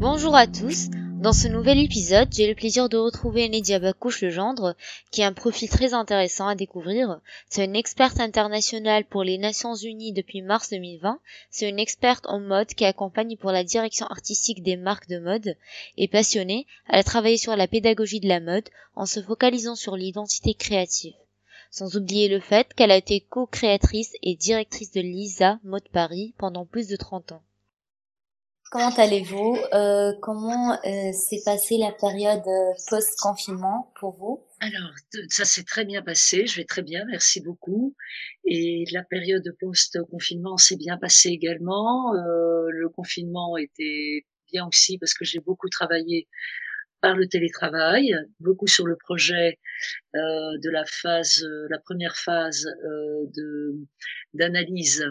Bonjour à tous. Dans ce nouvel épisode, j'ai le plaisir de retrouver Nedia Bakouche Legendre, qui a un profil très intéressant à découvrir. C'est une experte internationale pour les Nations Unies depuis mars 2020. C'est une experte en mode qui accompagne pour la direction artistique des marques de mode. Et passionnée, elle a travaillé sur la pédagogie de la mode en se focalisant sur l'identité créative. Sans oublier le fait qu'elle a été co-créatrice et directrice de Lisa Mode Paris pendant plus de 30 ans. Comment allez-vous? Euh, Comment euh, s'est passée la période euh, post-confinement pour vous? Alors, ça s'est très bien passé, je vais très bien, merci beaucoup. Et la période post-confinement s'est bien passée également. le confinement était bien aussi parce que j'ai beaucoup travaillé par le télétravail, beaucoup sur le projet de la phase, la première phase de d'analyse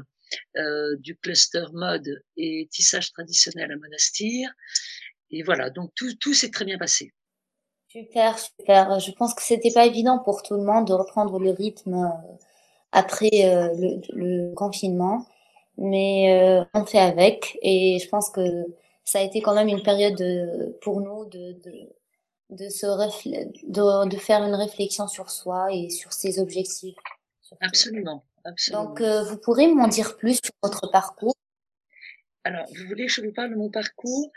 euh, du cluster mode et tissage traditionnel à Monastir. Et voilà, donc tout, tout s'est très bien passé. Super, super. Je pense que c'était pas évident pour tout le monde de reprendre le rythme euh, après euh, le, le, confinement, mais on fait avec. Et je pense que ça a été quand même une période pour nous de, de, de, se de, de faire une réflexion sur soi et sur ses objectifs. Absolument. Donc, euh, vous pourrez m'en dire plus sur votre parcours alors, vous voulez que je vous parle de mon parcours.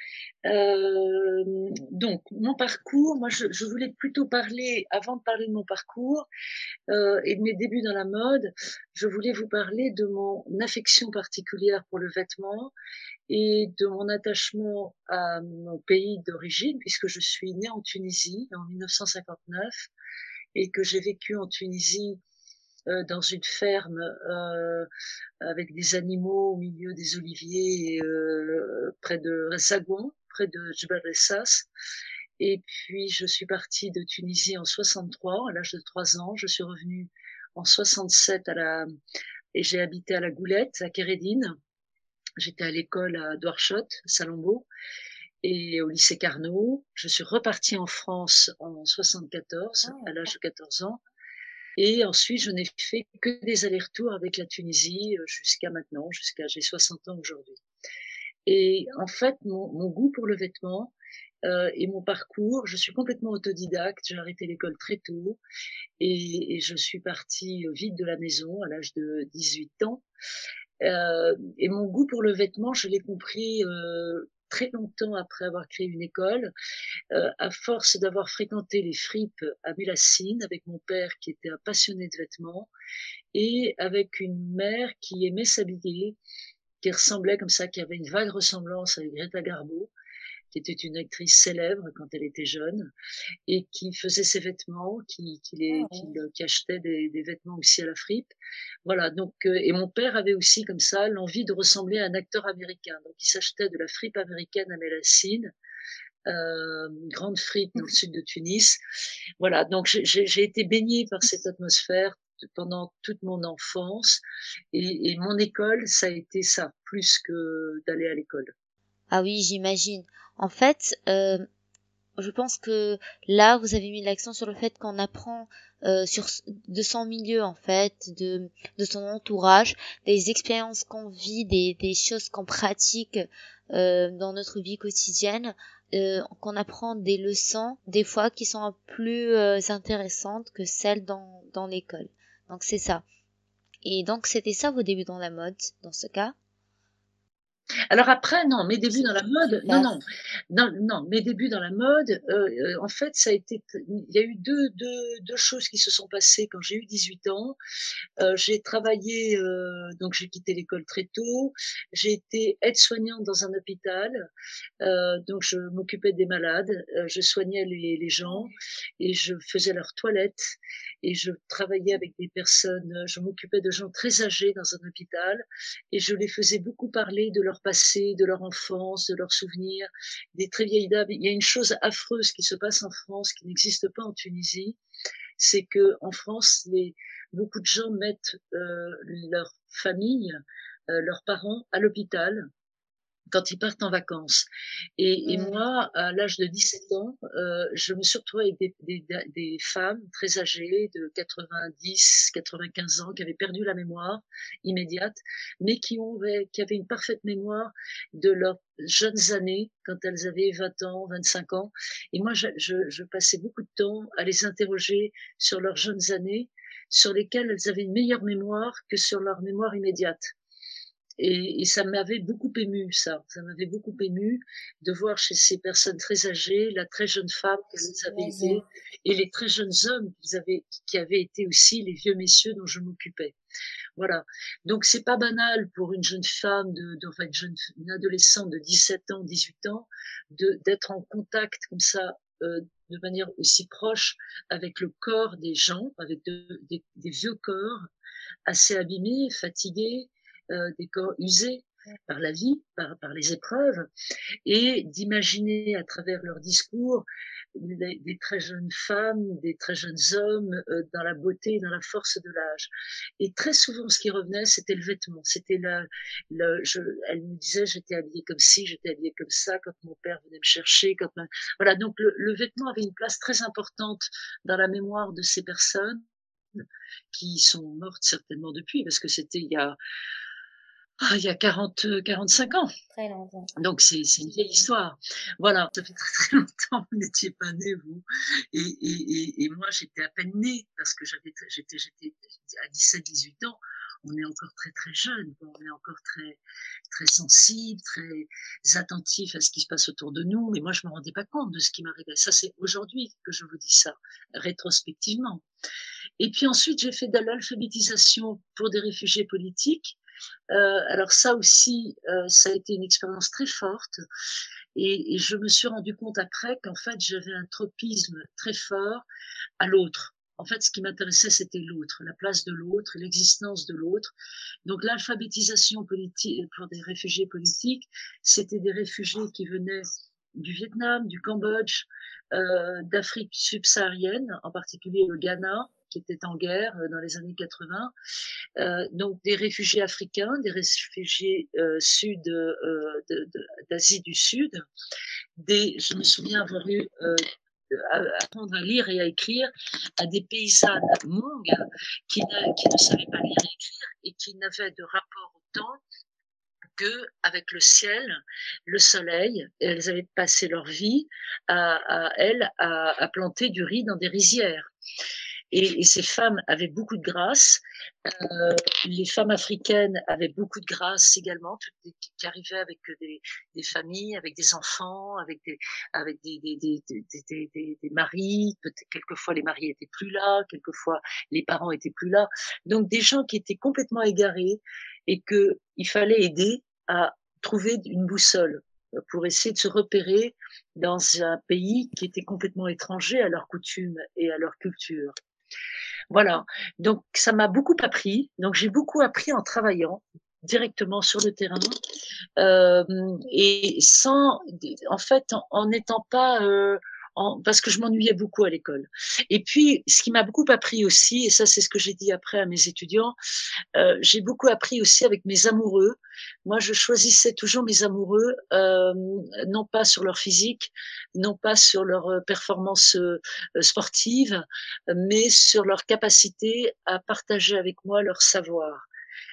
Euh, Donc, mon parcours, moi, je, je, voulais plutôt parler, avant de parler de mon parcours euh, et de mes débuts dans la mode, je voulais vous parler de mon affection particulière pour le vêtement et de mon attachement à mon pays d'origine, puisque je suis née en Tunisie en 1959 et que j'ai vécu en Tunisie euh, dans une ferme euh, avec des animaux au milieu des oliviers euh, près de Zagon, près de Jebel Ressas. Et puis je suis partie de Tunisie en 63, à l'âge de 3 ans. Je suis revenue en 67 à la et j'ai habité à la Goulette, à Kérédine. J'étais à l'école à Douarchot, Salombo, et au lycée Carnot. Je suis repartie en France en 74, ah, à l'âge de 14 ans. Et ensuite, je n'ai fait que des allers-retours avec la Tunisie euh, jusqu'à maintenant, jusqu'à j'ai 60 ans aujourd'hui. Et en fait, mon, goût pour le vêtement euh, et mon parcours, je suis complètement autodidacte. J'ai arrêté l'école très tôt et, je suis partie vite de la maison à l'âge de 18 ans. Euh, et mon goût pour le vêtement, je l'ai compris euh, très longtemps après avoir créé une école, euh, à force d'avoir fréquenté les fripes à Mélacine avec mon père qui était un passionné de vêtements et avec une mère qui aimait s'habiller, qui ressemblait comme ça, qui avait une vague ressemblance avec Greta Garbo qui était une actrice célèbre quand elle était jeune et qui faisait ses vêtements, qui, qui, les, ah qui, achetait des, des, vêtements aussi à la fripe. Voilà. Donc, euh, et mon père avait aussi comme ça l'envie de ressembler à un acteur américain. Donc, il s'achetait de la fripe américaine à Mélacine. Euh, grande fripe dans le sud de Tunis. Voilà, donc j'ai été baignée par cette atmosphère pendant toute mon enfance et, et mon école, ça a été ça, plus que d'aller à l'école. Ah oui, j'imagine. En fait, euh, je pense que là, vous avez mis l'accent sur le fait qu'on apprend euh, sur de son milieu en fait, de, de son entourage, des expériences qu'on vit, des, des choses qu'on pratique euh, dans notre vie quotidienne, euh, qu'on apprend des leçons, des fois qui sont plus euh, intéressantes que celles dans, dans l'école. Donc c'est ça. Et donc c'était ça vos débuts dans la mode, dans ce cas alors après, non, mes débuts dans la mode, non, non, non, non, mes débuts dans la mode, euh, euh, en fait, ça a été, il y a eu deux, deux, deux choses qui se sont passées quand j'ai eu 18 ans. Euh, j'ai travaillé, euh, donc j'ai quitté l'école très tôt. J'ai été aide-soignante dans un hôpital, euh, donc je m'occupais des malades, euh, je soignais les, les gens et je faisais leurs toilettes et je travaillais avec des personnes, je m'occupais de gens très âgés dans un hôpital et je les faisais beaucoup parler de leur passé, de leur enfance, de leurs souvenirs, des très vieilles dames. Il y a une chose affreuse qui se passe en France qui n'existe pas en Tunisie, c'est que en France, les, beaucoup de gens mettent euh, leur famille, euh, leurs parents à l'hôpital quand ils partent en vacances. Et, et mmh. moi, à l'âge de 17 ans, euh, je me suis retrouvée avec des, des, des, femmes très âgées, de 90, 95 ans, qui avaient perdu la mémoire immédiate, mais qui, ont, qui avaient une parfaite mémoire de leurs jeunes années, quand elles avaient 20 ans, 25 ans. Et moi, je, je, je passais beaucoup de temps à les interroger sur leurs jeunes années, sur lesquelles elles avaient une meilleure mémoire que sur leur mémoire immédiate. Et, et, ça m'avait beaucoup ému, ça. Ça m'avait beaucoup ému de voir chez ces personnes très âgées la très jeune femme qu'elles avaient été et les très jeunes hommes qu'ils avaient, qui avaient été aussi les vieux messieurs dont je m'occupais. Voilà. Donc c'est pas banal pour une jeune femme, de, de enfin une, jeune, une adolescente de 17 ans, 18 ans, de d'être en contact comme ça. Euh, de manière aussi proche avec le corps des gens, avec de, des, des vieux corps assez abîmés, fatigués, euh, des corps usés par la vie, par, par les épreuves, et d'imaginer à travers leur discours des, des, très jeunes femmes, des très jeunes hommes euh, dans la beauté, dans la force de l'âge. Et très souvent, ce qui revenait, c'était le vêtement. C'était la, le, je, elle me disait, j'étais habillée comme ci, j'étais habillée comme ça, quand mon père venait me chercher, quand voilà. Donc le, le vêtement avait une place très importante dans la mémoire de ces personnes qui sont mortes certainement depuis, parce que c'était il y a ah, il y a 40, 45 ans. Très longtemps. Donc c'est une vieille histoire. Voilà, ça fait très très longtemps, vous n'étiez pas né, vous. Et, et, et, moi, j'étais à peine née parce que j'avais, j'étais, j'étais à 17, 18 ans. On est encore très très jeune, on est encore très très sensible, très attentif à ce qui se passe autour de nous. Mais moi, je me rendais pas compte de ce qui m'arrivait. Ça, c'est aujourd'hui que je vous dis ça, rétrospectivement. Et puis ensuite, j'ai fait de l'alphabétisation pour des réfugiés politiques euh, alors ça aussi, euh, ça a été une expérience très forte. Et, je me suis rendu compte après qu'en fait, j'avais un tropisme très fort à l'autre. En fait, ce qui m'intéressait, c'était l'autre, la place de l'autre, l'existence de l'autre. Donc, l'alphabétisation politique pour des réfugiés politiques, c'était des réfugiés qui venaient du Vietnam, du Cambodge, euh, d'Afrique subsaharienne, en particulier le Ghana, qui était en guerre euh, dans les années 80. Euh, donc des réfugiés africains, des réfugiés euh, sud d'Asie du Sud. Je me souviens avoir eu euh, apprendre à lire et à écrire à des paysannes mongues qui ne, savaient pas lire et écrire et qui n'avaient de rapport au temps que avec le ciel, le soleil. Elles avaient passé leur vie à, à elles à, à planter du riz dans des rizières. Et, et, ces femmes avaient beaucoup de grâce. Euh, les femmes africaines avaient beaucoup de grâce également, toutes qui arrivaient avec des, des, familles, avec des enfants, avec des, avec des, des, des, des maris. Quelquefois les maris étaient plus là, quelquefois les parents étaient plus là. Donc des gens qui étaient complètement égarés et que il fallait aider à trouver une boussole pour essayer de se repérer dans un pays qui était complètement étranger à leurs coutumes et à leur culture. Voilà. Donc, ça m'a beaucoup appris. Donc, j'ai beaucoup appris en travaillant directement sur le terrain euh, et sans, en fait, en n'étant pas euh, parce que je m'ennuyais beaucoup à l'école. Et puis, ce qui m'a beaucoup appris aussi, et ça c'est ce que j'ai dit après à mes étudiants, euh, j'ai beaucoup appris aussi avec mes amoureux. Moi, je choisissais toujours mes amoureux, euh, non pas sur leur physique, non pas sur leur euh, performance euh, sportive, mais sur leur capacité à partager avec moi leur savoir.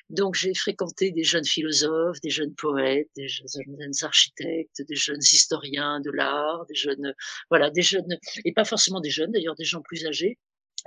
Donc j'ai fréquenté des jeunes philosophes, des jeunes poètes, des jeunes architectes, des jeunes historiens de l'art, des jeunes, voilà, des jeunes, et pas forcément des jeunes, d'ailleurs des gens plus âgés,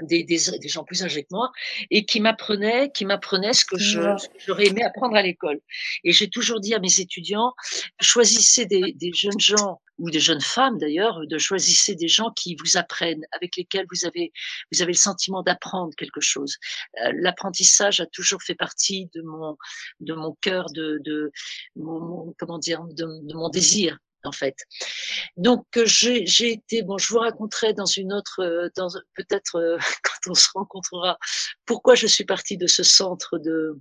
des, des, des, gens plus âgés que moi et qui m'apprenaient qui m'apprenaient ce que j'aurais aimé apprendre à l'école. Et j'ai toujours dit à mes étudiants choisissez des, des jeunes gens ou des jeunes femmes d'ailleurs de choisissez des gens qui vous apprennent avec lesquels vous avez vous avez le sentiment d'apprendre quelque chose euh, l'apprentissage a toujours fait partie de mon de mon cœur de de mon, comment dire de, mon désir en fait. Donc euh, j'ai été, bon, je vous raconterai dans une autre, euh, dans peut-être quand on se rencontrera, pourquoi je suis partie de ce centre de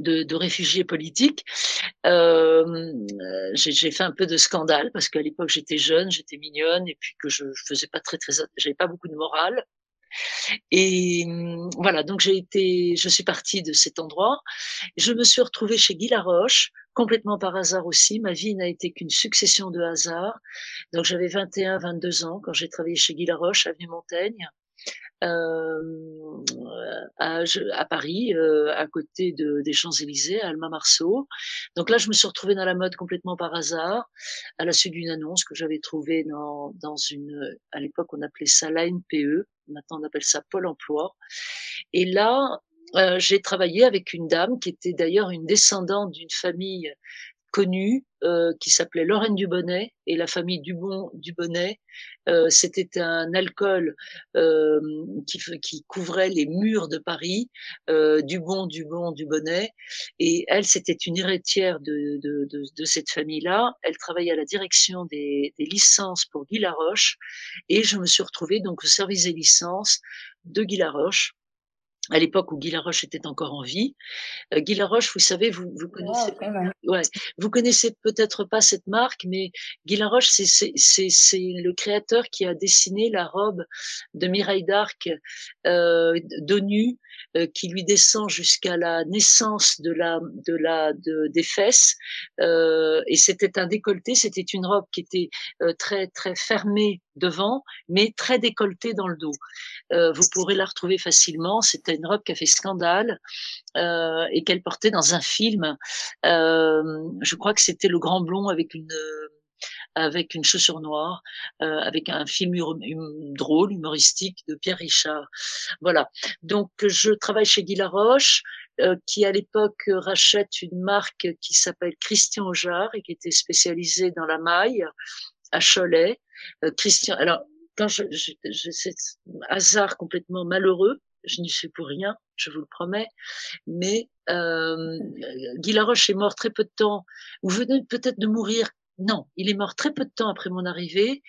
de, de réfugiés politiques. Euh, j'ai fait un peu de scandale parce qu'à l'époque j'étais jeune, j'étais mignonne et puis que je, faisais pas très très, j'avais pas beaucoup de morale. Et voilà, donc j'ai été, je suis partie de cet endroit. Je me suis retrouvée chez Guy Laroche, complètement par hasard aussi. Ma vie n'a été qu'une succession de hasards. Donc j'avais 21, 22 ans quand j'ai travaillé chez Guy Laroche, avenue Montaigne. Euh, à, à, Paris, euh, à côté de, des Champs-Élysées, à Alma Marceau. Donc là, je me suis retrouvée dans la mode complètement par hasard, à la suite d'une annonce que j'avais trouvée dans, dans une, à l'époque, on appelait ça l'ANPE, maintenant on appelle ça Pôle Emploi. Et là, euh, j'ai travaillé avec une dame qui était d'ailleurs une descendante d'une famille connue euh, qui s'appelait Lorraine Dubonnet et la famille Dubon Dubonnet. Euh, C'était un alcool euh, qui, qui, couvrait les murs de Paris, euh, Dubon, Dubon, Dubonnet. Et elle, c'était une héritière de, de, de, de cette famille-là. Elle travaillait à la direction des, des, licences pour Guy Laroche. Et je me suis retrouvée donc au service des licences de Guy Laroche à l'époque où Guy Laroche était encore en vie. Euh, Guy Laroche, vous savez, vous, vous connaissez, ouais, vous connaissez peut-être pas cette marque, mais Guy Laroche, c'est le créateur qui a dessiné la robe de Mireille d'Arc euh, d'ONU euh, qui lui descend jusqu'à la naissance de la de la de, des fesses euh, et c'était un décolleté c'était une robe qui était euh, très très fermée devant mais très décolletée dans le dos vous pourrez la retrouver facilement c'était une robe qui a fait scandale et qu'elle portait dans un film je crois que c'était le grand blond avec une avec une chaussure noire, euh, avec un film hum, drôle, humoristique de Pierre Richard. Voilà. Donc je travaille chez Guy Laroche, euh, qui à l'époque rachète une marque qui s'appelle Christian Ojard et qui était spécialisée dans la maille à Cholet. Euh, Christian, alors quand je, hasard complètement malheureux, je n'y suis pour rien, je vous le promets. Mais euh, Guy Laroche est mort très peu de temps. Vous venez peut-être de mourir non, il est mort très peu de temps après mon arrivée.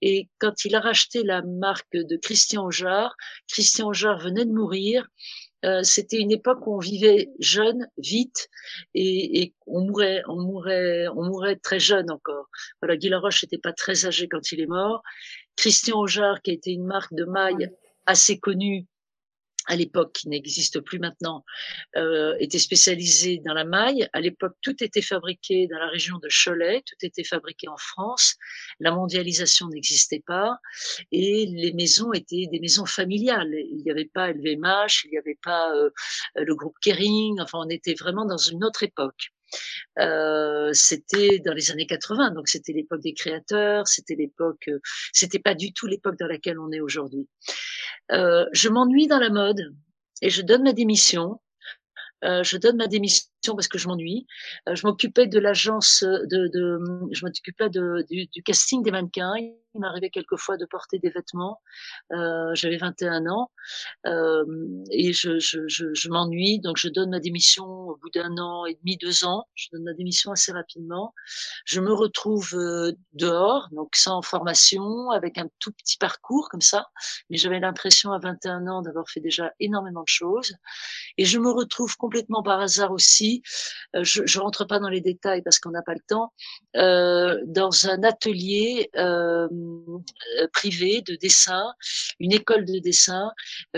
Et quand il a racheté la marque de Christian Ojard, Christian Ojard venait de mourir. Euh, c'était une époque où on vivait jeune, vite, et, et, on mourait, on mourait, on mourait très jeune encore. Voilà, Guy Laroche n'était pas très âgé quand il est mort. Christian Ojard, qui a été une marque de maille assez connue, à l'époque, qui n'existe plus maintenant, euh, était spécialisé dans la maille. À l'époque, tout était fabriqué dans la région de Cholet, tout était fabriqué en France. La mondialisation n'existait pas et les maisons étaient des maisons familiales. Il n'y avait pas LVMH, il n'y avait pas euh, le groupe Kering. Enfin, on était vraiment dans une autre époque. Euh, c'était dans les années 80, donc c'était l'époque des créateurs, c'était l'époque, euh, c'était pas du tout l'époque dans laquelle on est aujourd'hui. Euh, je m'ennuie dans la mode et je donne ma démission. Je donne ma démission parce que je m'ennuie. Euh, je m'occupais de l'agence de, de, je m'occupais du, casting des mannequins. Il m'arrivait quelquefois de porter des vêtements. Euh, J'avais 21 ans euh, et je, je, je, je m'ennuie, donc je donne ma démission au bout d'un an et demi, deux ans. Je donne ma démission assez rapidement. Je me retrouve euh, dehors, donc sans formation, avec un tout petit parcours comme ça, mais j'avais l'impression à 21 ans d'avoir fait déjà énormément de choses. Et je me retrouve complètement par hasard aussi euh, je, je rentre pas dans les détails parce qu'on n'a pas le temps, euh, dans un atelier euh, privé de dessin, une école de dessin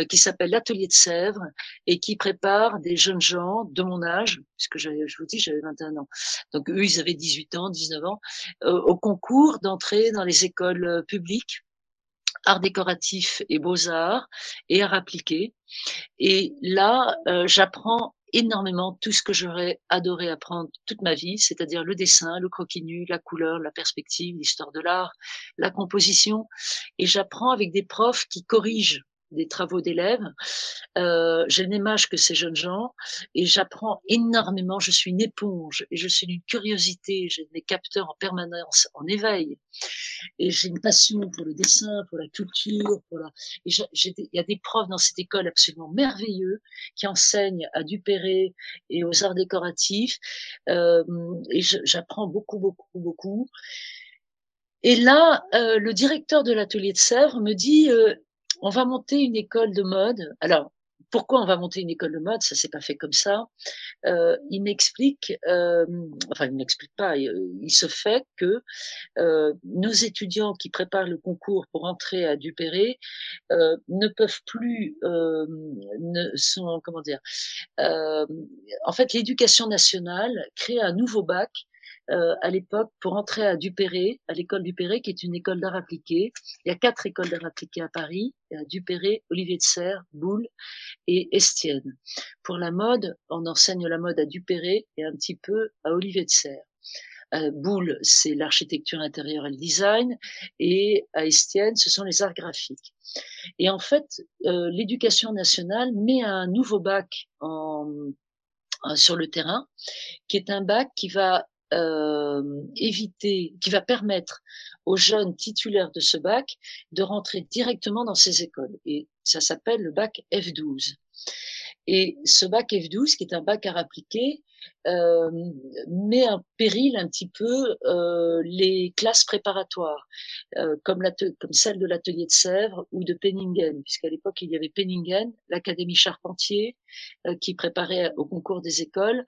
qui s'appelle l'atelier de Sèvres et qui prépare des jeunes gens de mon âge, puisque je vous dis j'avais 21 ans, donc eux ils avaient 18 ans, 19 ans, au concours d'entrée dans les écoles publiques arts décoratifs et beaux-arts et arts appliqués. Et là, j'apprends énormément tout ce que j'aurais adoré apprendre toute ma vie, c'est-à-dire le dessin, le croquis nu, la couleur, la perspective, l'histoire de l'art, la composition. Et j'apprends avec des profs qui corrigent des travaux d'élèves. Euh, j'ai le que ces jeunes gens et j'apprends énormément. Je suis une éponge et je suis une curiosité. J'ai des capteurs en permanence, en éveil. Et j'ai une passion pour le dessin, pour la culture. Pour la... Et il y a des profs dans cette école absolument merveilleux qui enseignent à Dupéré et aux arts décoratifs. Euh, et j'apprends beaucoup, beaucoup, beaucoup. Et là, euh, le directeur de l'atelier de Sèvres me dit, euh, on va monter une école de mode. Alors, pourquoi on va monter une école de mode? Ça s'est pas fait comme ça. Euh, il m'explique, euh, enfin il m'explique pas. Il, se fait que euh, nos étudiants qui préparent le concours pour entrer à Dupéré euh, ne peuvent plus, euh, ne sont comment dire. en fait, l'éducation nationale crée un nouveau bac euh, à l'époque pour entrer à Dupéré, à l'école Dupéré, qui est une école d'art appliqué. Il y a quatre écoles d'art appliqué à Paris. Il y a Dupéré, Olivier de Serres, Boulle et Estienne. Pour la mode, on enseigne la mode à Dupéré et un petit peu à Olivier de Serres. Euh, Boulle, c'est l'architecture intérieure et le design, et à Estienne, ce sont les arts graphiques. Et en fait, euh, l'éducation nationale met un nouveau bac en, sur le terrain, qui est un bac qui va euh, éviter, qui va permettre aux jeunes titulaires de ce bac de rentrer directement dans ces écoles. Et ça s'appelle le bac F12. Et ce bac F12, qui est un bac à appliquer, euh, met en péril un petit peu euh, les classes préparatoires, euh, comme, comme celle de l'atelier de Sèvres ou de Penningen, puisqu'à l'époque il y avait Penningen, l'académie Charpentier, euh, qui préparait au concours des écoles.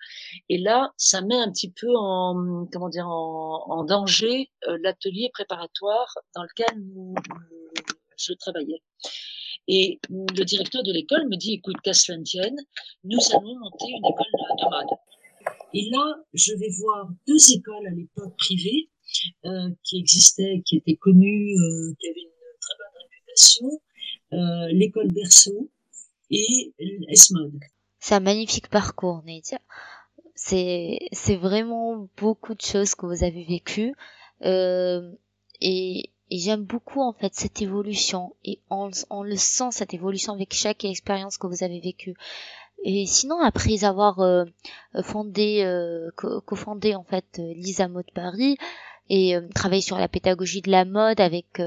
Et là, ça met un petit peu en comment dire en, en danger euh, l'atelier préparatoire dans lequel je travaillais. Et le directeur de l'école me dit, écoute, qu'à nous allons monter une école de mode. Et là, je vais voir deux écoles à l'époque privées euh, qui existaient, qui étaient connues, euh, qui avaient une très bonne réputation, euh, l'école Berceau et Esmod. C'est un magnifique parcours, Nadia. C'est, c'est vraiment beaucoup de choses que vous avez vécues. Euh, et, et j'aime beaucoup en fait cette évolution et on, le sent cette évolution avec chaque expérience que vous avez vécue. Et sinon, après avoir euh, fondé, euh, cofondé en fait euh, Lisa Mode Paris et euh, travaillé sur la pédagogie de la mode avec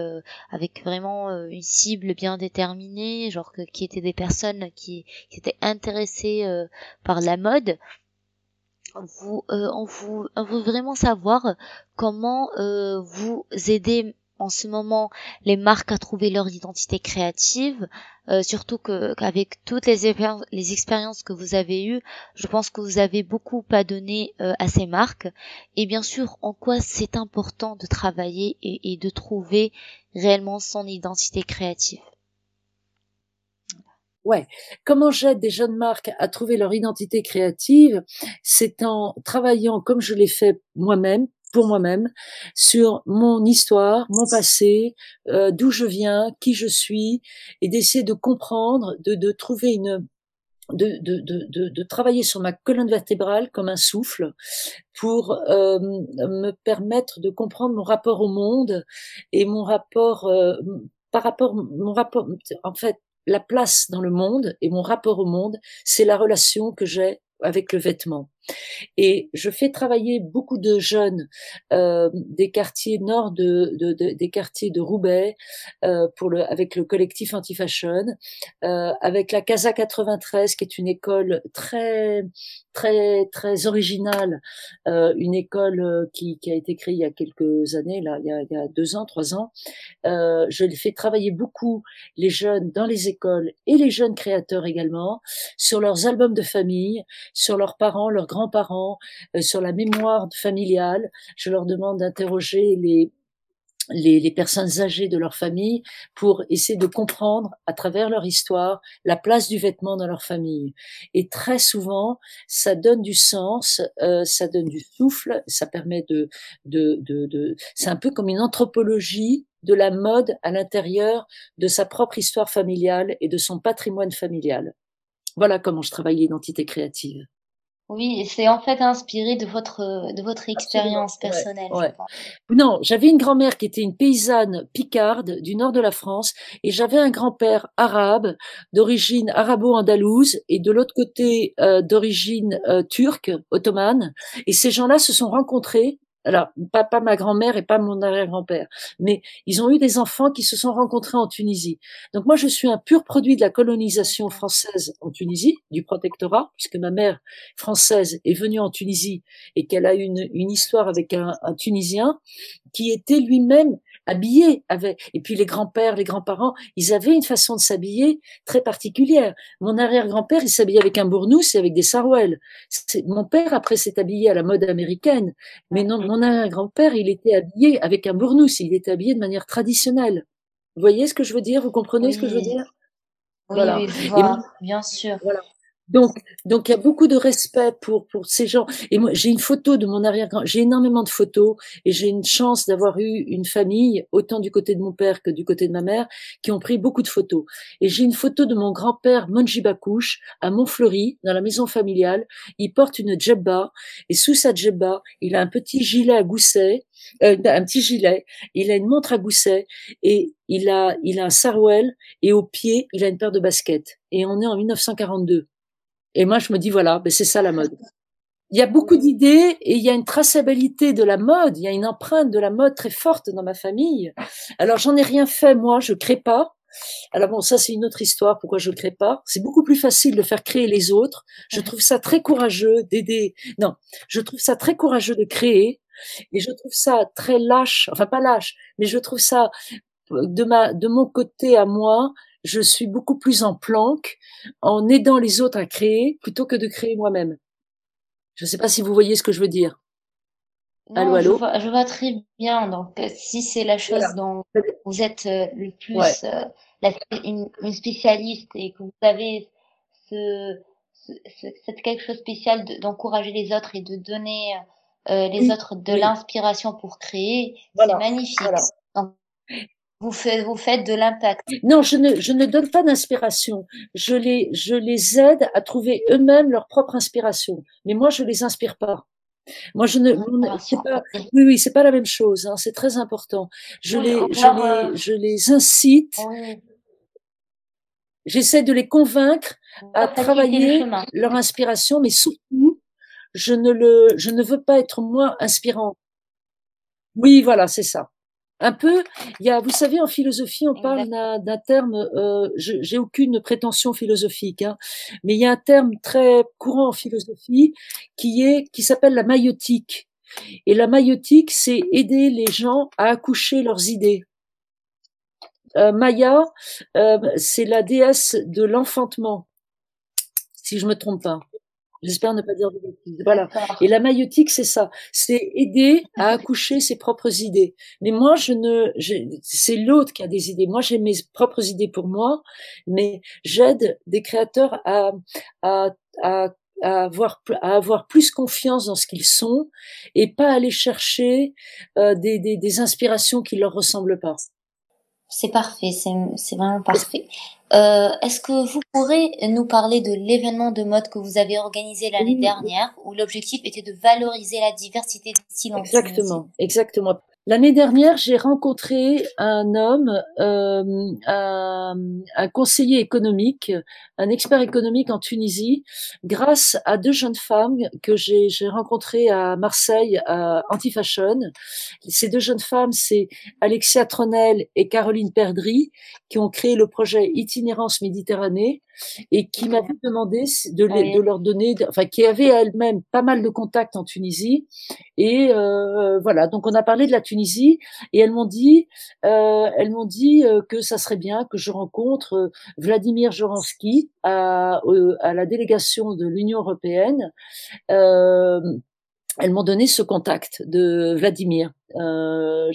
avec vraiment une cible bien déterminée, genre qui étaient des personnes qui, qui étaient intéressées par la mode, vous, on, vous, on veut vraiment savoir comment vous aider en ce moment les marques à trouver leur identité créative, euh, surtout que qu'avec toutes les, les expériences que vous avez eues, je pense que vous avez beaucoup à donner euh, à ces marques, et bien sûr en quoi c'est important de travailler et, et de trouver réellement son identité créative. Ouais. Comment j'aide des jeunes marques à trouver leur identité créative? C'est en travaillant comme je l'ai fait moi-même pour moi-même sur mon histoire, mon passé, euh, d'où je viens, qui je suis, et d'essayer de comprendre, de, de trouver une de, de, de, de, travailler sur ma colonne vertébrale comme un souffle pour euh, me permettre de comprendre mon rapport au monde et mon rapport euh, par rapport mon rapport en fait la place dans le monde et mon rapport au monde. C'est la relation que j'ai avec le vêtement et je fais travailler beaucoup de jeunes euh, des quartiers nord de, de, de, des quartiers de Roubaix euh, avec le collectif Anti-Fashion, euh, avec la Casa 93 qui est une école très très très originale, une école qui, a été créée il y a quelques années là, il y a, deux ans, trois ans. Je fais travailler beaucoup les jeunes dans les écoles et les jeunes créateurs également sur leurs albums de famille, sur leurs parents, leurs grands-parents, euh, sur la mémoire familiale. Je leur demande d'interroger les, les, les, personnes âgées de leur famille pour essayer de comprendre à travers leur histoire la place du vêtement dans leur famille. Et très souvent, ça donne du sens, euh, ça donne du souffle, ça permet de, de, de, de c'est un peu comme une anthropologie de la mode à l'intérieur de sa propre histoire familiale et de son patrimoine familial. Voilà comment je travaille l'identité créative. Oui, c'est en fait inspiré de votre de votre expérience personnelle. Non, j'avais une grand-mère qui était une paysanne picarde du nord de la France et j'avais un grand-père arabe d'origine arabo-andalouse et de l'autre côté euh, d'origine euh, turque ottomane et ces gens-là se sont rencontrés alors pas, pas ma grand-mère et pas mon arrière-grand-père, mais ils ont eu des enfants qui se sont rencontrés en Tunisie. Donc moi, je suis un pur produit de la colonisation française en Tunisie, du protectorat, puisque ma mère française est venue en Tunisie et qu'elle a une, une histoire avec un, un Tunisien qui était lui-même habillés avec, et puis les grands-pères, les grands-parents, ils avaient une façon de s'habiller très particulière. Mon arrière-grand-père, il s'habillait avec un bournous et avec des sarouels. Mon père, après, s'est habillé à la mode américaine. Mais non, mon arrière-grand-père, il était habillé avec un bournous. Il était habillé de manière traditionnelle. Vous voyez ce que je veux dire? Vous comprenez ce que je veux dire? Oui, voilà. oui, je vois, bien sûr. Voilà. Donc, donc il y a beaucoup de respect pour pour ces gens. Et moi, j'ai une photo de mon arrière-grand. J'ai énormément de photos et j'ai une chance d'avoir eu une famille, autant du côté de mon père que du côté de ma mère, qui ont pris beaucoup de photos. Et j'ai une photo de mon grand-père Monji Bakouche à Montfleury, dans la maison familiale. Il porte une djebba et sous sa djebba, il a un petit gilet à gousset, euh, un petit gilet. Il a une montre à gousset et il a il a un sarouel et au pied il a une paire de baskets. Et on est en 1942. Et moi, je me dis, voilà, ben c'est ça la mode. Il y a beaucoup d'idées et il y a une traçabilité de la mode, il y a une empreinte de la mode très forte dans ma famille. Alors, j'en ai rien fait, moi, je crée pas. Alors bon, ça c'est une autre histoire, pourquoi je ne crée pas. C'est beaucoup plus facile de faire créer les autres. Je trouve ça très courageux d'aider. Non, je trouve ça très courageux de créer et je trouve ça très lâche, enfin pas lâche, mais je trouve ça de ma de mon côté à moi, je suis beaucoup plus en planque en aidant les autres à créer plutôt que de créer moi-même. Je ne sais pas si vous voyez ce que je veux dire. allô, allô. Je vois, très bien. Donc, euh, si c'est la chose dont vous êtes euh, le plus euh, une, spécialiste et que vous avez ce, c'est quelque chose de spécial d'encourager les autres et de donner les autres de l'inspiration pour créer, c'est magnifique. Vous faites, vous faites de l'impact. Non, je ne, je ne donne pas d'inspiration. Je les, je les aide à trouver eux-mêmes leur propre inspiration. Mais moi, je les inspire pas. Moi, je ne, c'est pas, oui, oui, c'est pas la même chose. Hein, c'est très important. Je les, je les, euh, je les incite. J'essaie de les convaincre à travailler leur inspiration, mais surtout, je ne le, je ne veux pas être moins inspirant. Oui, voilà, c'est ça un peu, il y a, vous savez, en philosophie, on parle d'un terme, euh, j'ai aucune prétention philosophique, hein, mais il y a un terme très courant en philosophie qui est, qui s'appelle la maïotique. Et la maïotique, c'est aider les gens à accoucher leurs idées. Euh, Maya, euh, c'est la déesse de l'enfantement, si je me trompe pas. J'espère ne pas dire de bêtises. Voilà. Et la maïotique, c'est ça. C'est aider à accoucher ses propres idées. Mais moi, je ne, c'est l'autre qui a des idées. Moi, j'ai mes propres idées pour moi, mais j'aide des créateurs à, à, à à avoir, à avoir plus confiance dans ce qu'ils sont et pas aller chercher euh, des, des, des inspirations qui leur ressemblent pas. C'est parfait, c'est vraiment parfait. Euh, Est-ce que vous pourrez nous parler de l'événement de mode que vous avez organisé l'année dernière, où l'objectif était de valoriser la diversité des styles Exactement, exactement. L'année dernière, j'ai rencontré un homme, euh, un, conseiller économique, un expert économique en Tunisie, grâce à deux jeunes femmes que j'ai rencontrées à Marseille à Antifashion. Ces deux jeunes femmes, c'est Alexia Tronel et Caroline Perdry, qui ont créé le projet Itinérance Méditerranée et qui m'avaient demandé de, de, leur donner, enfin, qui avaient elles-mêmes pas mal de contacts en Tunisie. Et euh, voilà, donc on a parlé de la Tunisie et elles m'ont dit, euh, elles m'ont dit euh, que ça serait bien que je rencontre euh, Vladimir Joransky à, à la délégation de l'Union européenne. elles m'ont donné ce contact de Vladimir euh,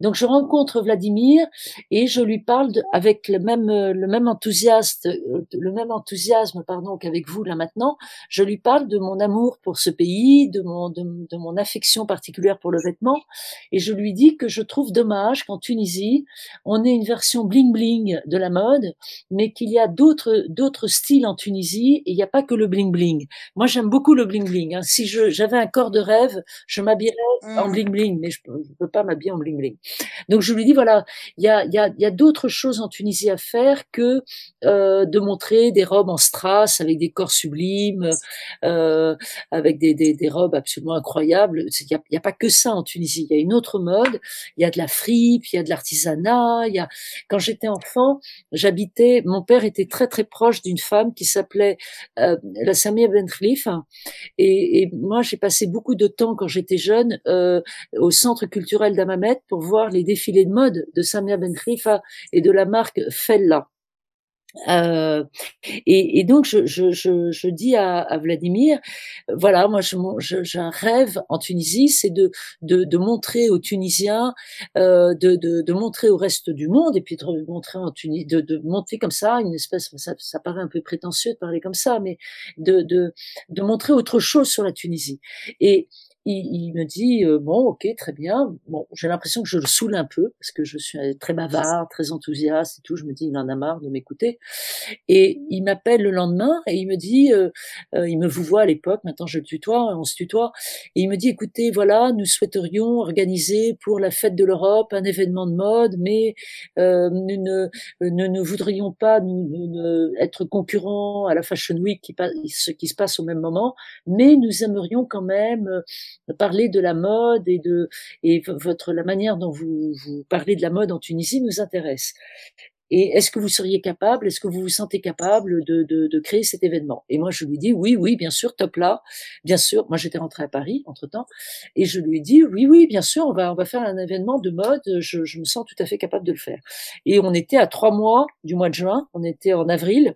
Donc je rencontre Vladimir et je lui parle de, avec le même le même enthousiaste le même enthousiasme pardon qu'avec vous là maintenant. Je lui parle de mon amour pour ce pays, de mon de, de, mon affection particulière pour le vêtement et je lui dis que je trouve dommage qu'en Tunisie on ait une version bling bling de la mode, mais qu'il y a d'autres d'autres styles en Tunisie et il n'y a pas que le bling bling. Moi j'aime beaucoup le bling bling. Hein. Si j'avais un corps de rêve, je m'habillerais en mmh. bling mais je peux, peux pas m'habiller en bling bling. Donc je lui dis voilà, il y a, y a, y a d'autres choses en Tunisie à faire que euh, de montrer des robes en strass avec des corps sublimes, euh, avec des, des, robes absolument incroyables. Il n'y a, y a pas que ça en Tunisie. Il y a une autre mode. Il y a de la fripe, il y a de l'artisanat. Y a quand j'étais enfant, j'habitais. Mon père était très très proche d'une femme qui s'appelait euh, la Samia Ben et, et moi j'ai passé beaucoup de temps quand j'étais jeune au centre culturel d'Amamet pour voir les défilés de mode de Samia Ben Khalifa et de la marque Fella. Euh, et, et, donc je, je, je, je dis à, à, Vladimir, voilà, moi j'ai un rêve en Tunisie, c'est de, de, de, montrer aux Tunisiens, euh, de, de, de, montrer au reste du monde, et puis de montrer en Tunisie, de, de montrer comme ça une espèce, ça, ça paraît un peu prétentieux de parler comme ça, mais de, de, de montrer autre chose sur la Tunisie. Et, il, il, me dit euh, bon ok très bien. Bon j'ai l'impression que je le saoule un peu parce que je suis très bavard très enthousiaste et tout je me dis il en a marre de m'écouter. Et il m'appelle le lendemain et il me dit euh, euh, il me vous voit à l'époque maintenant je le tutoie on se tutoie et il me dit écoutez voilà nous souhaiterions organiser pour la fête de l'Europe un événement de mode mais nous ne, ne, ne voudrions pas nous, nous, être concurrents à la Fashion Week qui ce qui se passe au même moment mais nous aimerions quand même parler de la mode et de et votre la manière dont vous, vous parlez de la mode en Tunisie nous intéresse. Et est-ce que vous seriez capable, est-ce que vous vous sentez capable de, de, de, créer cet événement? Et moi, je lui dis oui, oui, bien sûr, top là, bien sûr. Moi, j'étais rentrée à Paris entre temps, et je lui dis oui, oui, bien sûr, on va on va faire un événement de mode. Je, je me sens tout à fait capable de le faire. Et on était à trois mois du mois de juin, on était en avril,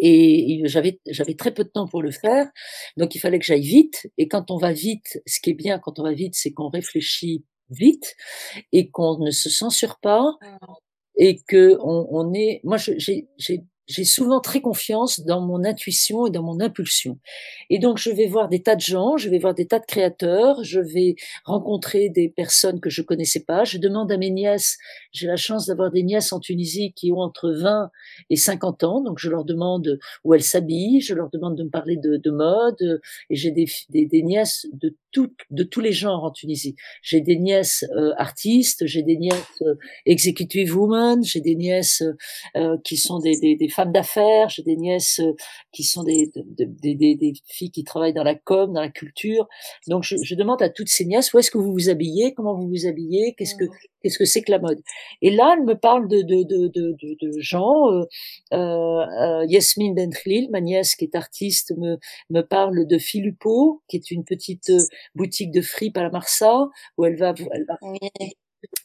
et j'avais j'avais très peu de temps pour le faire, donc il fallait que j'aille vite. Et quand on va vite, ce qui est bien quand on va vite, c'est qu'on réfléchit vite et qu'on ne se censure pas mmh. et que on, on est. Moi, j'ai j'ai souvent très confiance dans mon intuition et dans mon impulsion. Et donc, je vais voir des tas de gens, je vais voir des tas de créateurs, je vais rencontrer des personnes que je connaissais pas. Je demande à mes nièces, j'ai la chance d'avoir des nièces en Tunisie qui ont entre 20 et 50 ans, donc je leur demande où elles s'habillent, je leur demande de me parler de, de mode, et j'ai des, des, des, nièces de tout, de tous les genres en Tunisie. J'ai des nièces euh, artistes, j'ai des nièces euh, executive women, j'ai des nièces euh, qui sont des, des, des femmes d'affaires, j'ai des nièces euh, qui sont des, des, des, des, filles qui travaillent dans la com, dans la culture. Donc je, je demande à toutes ces nièces où est-ce que vous vous habillez, comment vous vous habillez, qu'est-ce que mmh. qu'est-ce que c'est que la mode? Et là, elle me parle de de de de, de, de gens. Euh, euh, Yasmine Bentlil, ma nièce qui est artiste, me me parle de Philippot, qui est une petite euh, boutique de fripe à la Marsa où elle va elle va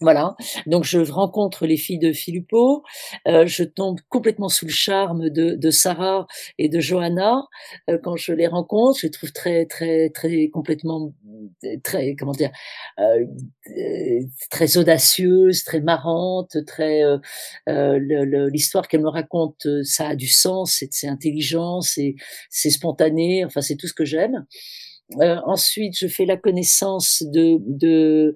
voilà, donc je rencontre les filles de Filippo, euh, je tombe complètement sous le charme de, de Sarah et de Johanna euh, quand je les rencontre, je les trouve très très très complètement très comment dire euh, très audacieuse, très marrante, très l'histoire qu'elle me raconte, ça a du sens, c'est intelligent, c'est spontané, enfin c'est tout ce que j'aime. Euh, ensuite, je fais la connaissance de,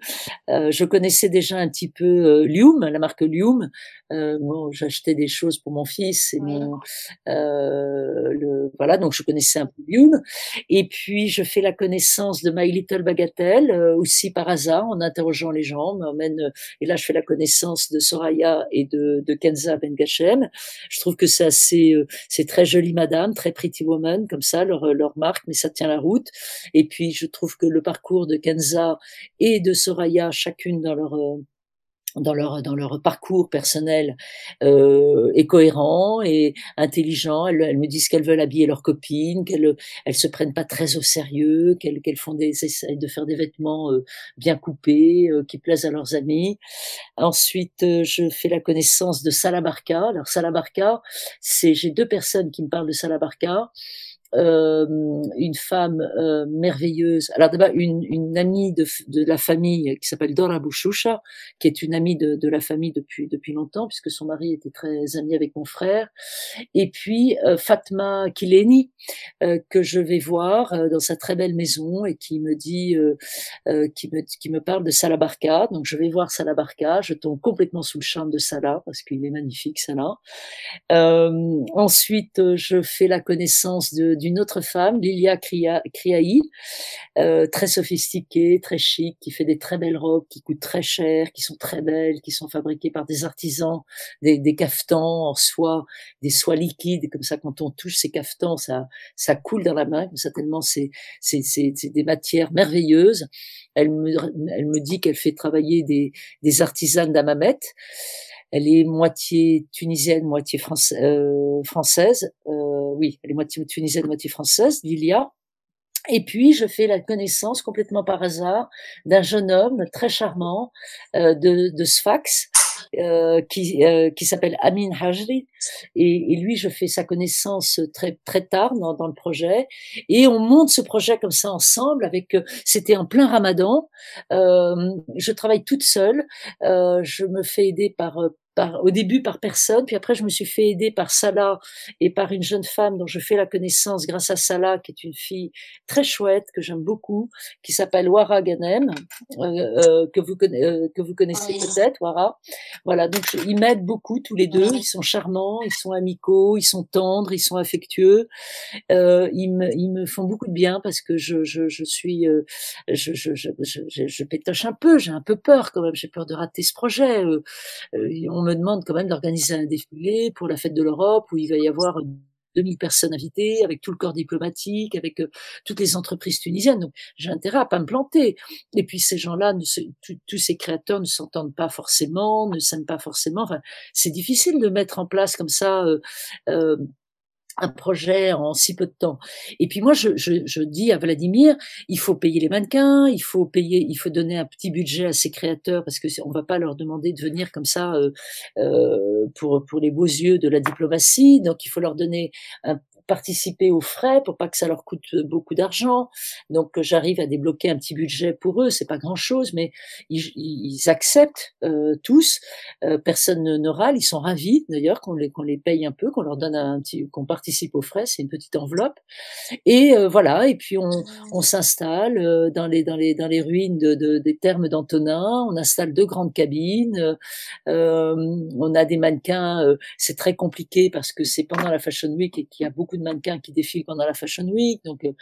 euh, je connaissais déjà un petit peu euh, Lium, la marque Lium. Euh, j'achetais des choses pour mon fils et mon, le, voilà, donc je connaissais un peu Lium. Et puis, je fais la connaissance de My Little Bagatelle aussi par hasard, en interrogeant les gens. M'emmène et là, je fais la connaissance de Soraya et de, de Kenza Ben Gachem. Je trouve que c'est assez, c'est très jolie madame, très pretty woman comme ça leur leur marque, mais ça tient la route. Et puis, je trouve que le parcours de Kenza et de Soraya, chacune dans leur euh, dans leur dans leur parcours personnel euh, est cohérent et intelligent. Elles, me disent qu'elles veulent habiller leurs copines, qu'elles elles se prennent pas très au sérieux, qu'elles qu'elles font des essais de faire des vêtements euh, bien coupés euh, qui plaisent à leurs amis. Ensuite, euh, je fais la connaissance de Salabarka. Alors Salabarka, c'est j'ai deux personnes qui me parlent de Salabarka euh, une femme euh, merveilleuse. Alors d'abord une, une amie de, de la famille qui s'appelle Dora Bouchoucha, qui est une amie de, de, la famille depuis depuis longtemps puisque son mari était très ami avec mon frère. Et puis euh, Fatma Kileni euh, que je vais voir euh, dans sa très belle maison et qui me dit qui me qui me parle de Salabarka. Donc je vais voir Salabarka. Je tombe complètement sous le charme de Salah parce qu'il est magnifique Salah. ensuite je fais la connaissance de d'une autre femme, Lilia Kriaï, euh, très sophistiquée, très chic, qui fait des très belles robes, qui coûtent très cher, qui sont très belles, qui sont fabriquées par des artisans, des, des cafetans en soie, des soies liquides, comme ça quand on touche ces cafetans, ça, ça coule dans la main, certainement c'est, c'est, c'est, des matières merveilleuses. Elle me, elle me dit qu'elle fait travailler des, des artisanes d'Amamet. Elle est moitié tunisienne, moitié euh, française. Euh, oui, elle est moitié tunisienne, moitié française, Lilia. Et puis, je fais la connaissance complètement par hasard d'un jeune homme très charmant euh, de, de Sfax, euh, qui, euh, qui s'appelle Amin Hajri. Et, et, lui, je fais sa connaissance très, très tard dans, dans, le projet. Et on monte ce projet comme ça ensemble. Avec, euh, C'était en plein ramadan. Euh, je travaille toute seule. je me fais aider par au début par personne, puis après je me suis fait aider par Salah et par une jeune femme dont je fais la connaissance grâce à Salah, qui est une fille très chouette que j'aime beaucoup, qui s'appelle Wara Ganem, euh, euh, que vous euh, que vous connaissez peut-être, Wara. Voilà, donc ils m'aident beaucoup tous les deux. Ils sont charmants, ils sont amicaux, ils sont tendres, ils sont affectueux. ils me ils me font beaucoup de bien parce que je je, je suis je, je, je, je, je pétoche un peu, j'ai un peu peur quand même, j'ai peur de rater ce projet. on me demande quand même d'organiser un défilé pour la fête de l'Europe où il va y avoir 2000 personnes invitées, avec tout le corps diplomatique, avec euh, toutes les entreprises tunisiennes. Donc, j'ai intérêt à pas me planter. Et puis, ces gens-là, tous ces créateurs ne s'entendent pas forcément, ne s'aiment pas forcément. Enfin, c'est difficile de mettre en place comme ça euh, euh, un projet en si peu de temps. Et puis moi, je, je, je, dis à Vladimir, il faut payer les mannequins, il faut payer, il faut donner un petit budget à ses créateurs parce que on va pas leur demander de venir comme ça euh, euh, pour pour les beaux yeux de la diplomatie. Donc il faut leur donner un, participer aux frais pour pas que ça leur coûte beaucoup d'argent. Donc j'arrive à débloquer un petit budget pour eux, c'est pas grand chose, mais ils, ils acceptent euh, tous. Euh, personne ne râle, ils sont ravis d'ailleurs qu'on les qu'on les paye un peu, qu'on leur donne un petit, qu'on participe aux frais, c'est une petite enveloppe. Et euh, voilà, et puis on, on s'installe euh, dans les dans les dans les ruines de, de des thermes d'Antonin. On installe deux grandes cabines. Euh, on a des mannequins. c'est très compliqué parce que c'est pendant la Fashion Week et qu'il y a beaucoup de mannequins qui défilent pendant la Fashion Week, donc euh,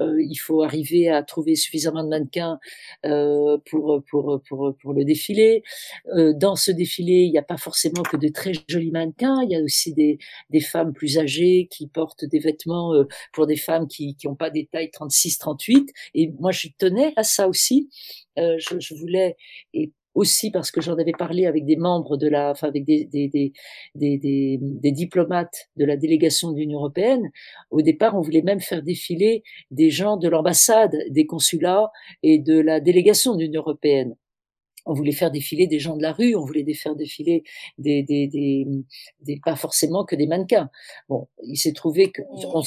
euh, il faut arriver à trouver suffisamment de mannequins euh, pour, pour, pour, pour le défilé. dans ce défilé, il n'y a pas forcément que de très jolis mannequins, il y a aussi des, des femmes plus âgées qui portent des vêtements pour des femmes qui n'ont pas des tailles 36-38. Et moi, je tenais à ça aussi. je, je voulais, et aussi parce que j'en avais parlé avec des membres de la, enfin avec des, des, des, des, des diplomates de la délégation de l'Union européenne. Au départ, on voulait même faire défiler des gens de l'ambassade, des consulats et de la délégation de l'Union européenne on voulait faire défiler des gens de la rue, on voulait faire défiler des, des, des, des pas forcément que des mannequins. Bon, il s'est trouvé que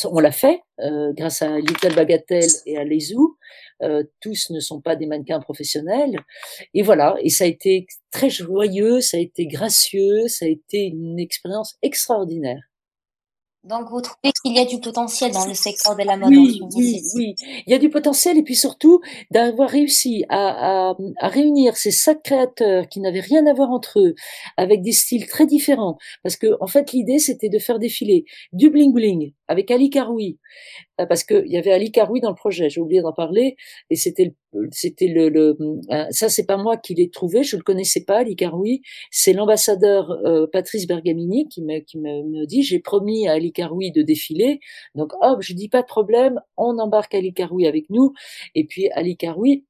on, l'a fait euh, grâce à Little Bagatelle et à Lezou. Euh, tous ne sont pas des mannequins professionnels. Et voilà, et ça a été très joyeux, ça a été gracieux, ça a été une expérience extraordinaire. Donc, vous trouvez qu'il y a du potentiel dans le secteur de la mode Oui, oui, oui. Il y a du potentiel et puis surtout d'avoir réussi à, à, à, réunir ces cinq créateurs qui n'avaient rien à voir entre eux, avec des styles très différents. Parce que, en fait, l'idée, c'était de faire défiler du bling-bling avec Ali Karoui, parce qu'il y avait Ali Karoui dans le projet, j'ai oublié d'en parler, et c'était c'était le, euh, ça c'est pas moi qui l'ai trouvé, je le connaissais pas Ali Karoui, c'est l'ambassadeur euh, Patrice Bergamini qui me me, me dit j'ai promis à Ali Karoui de défiler, donc hop je dis pas de problème, on embarque Ali Karoui avec nous, et puis Ali Karoui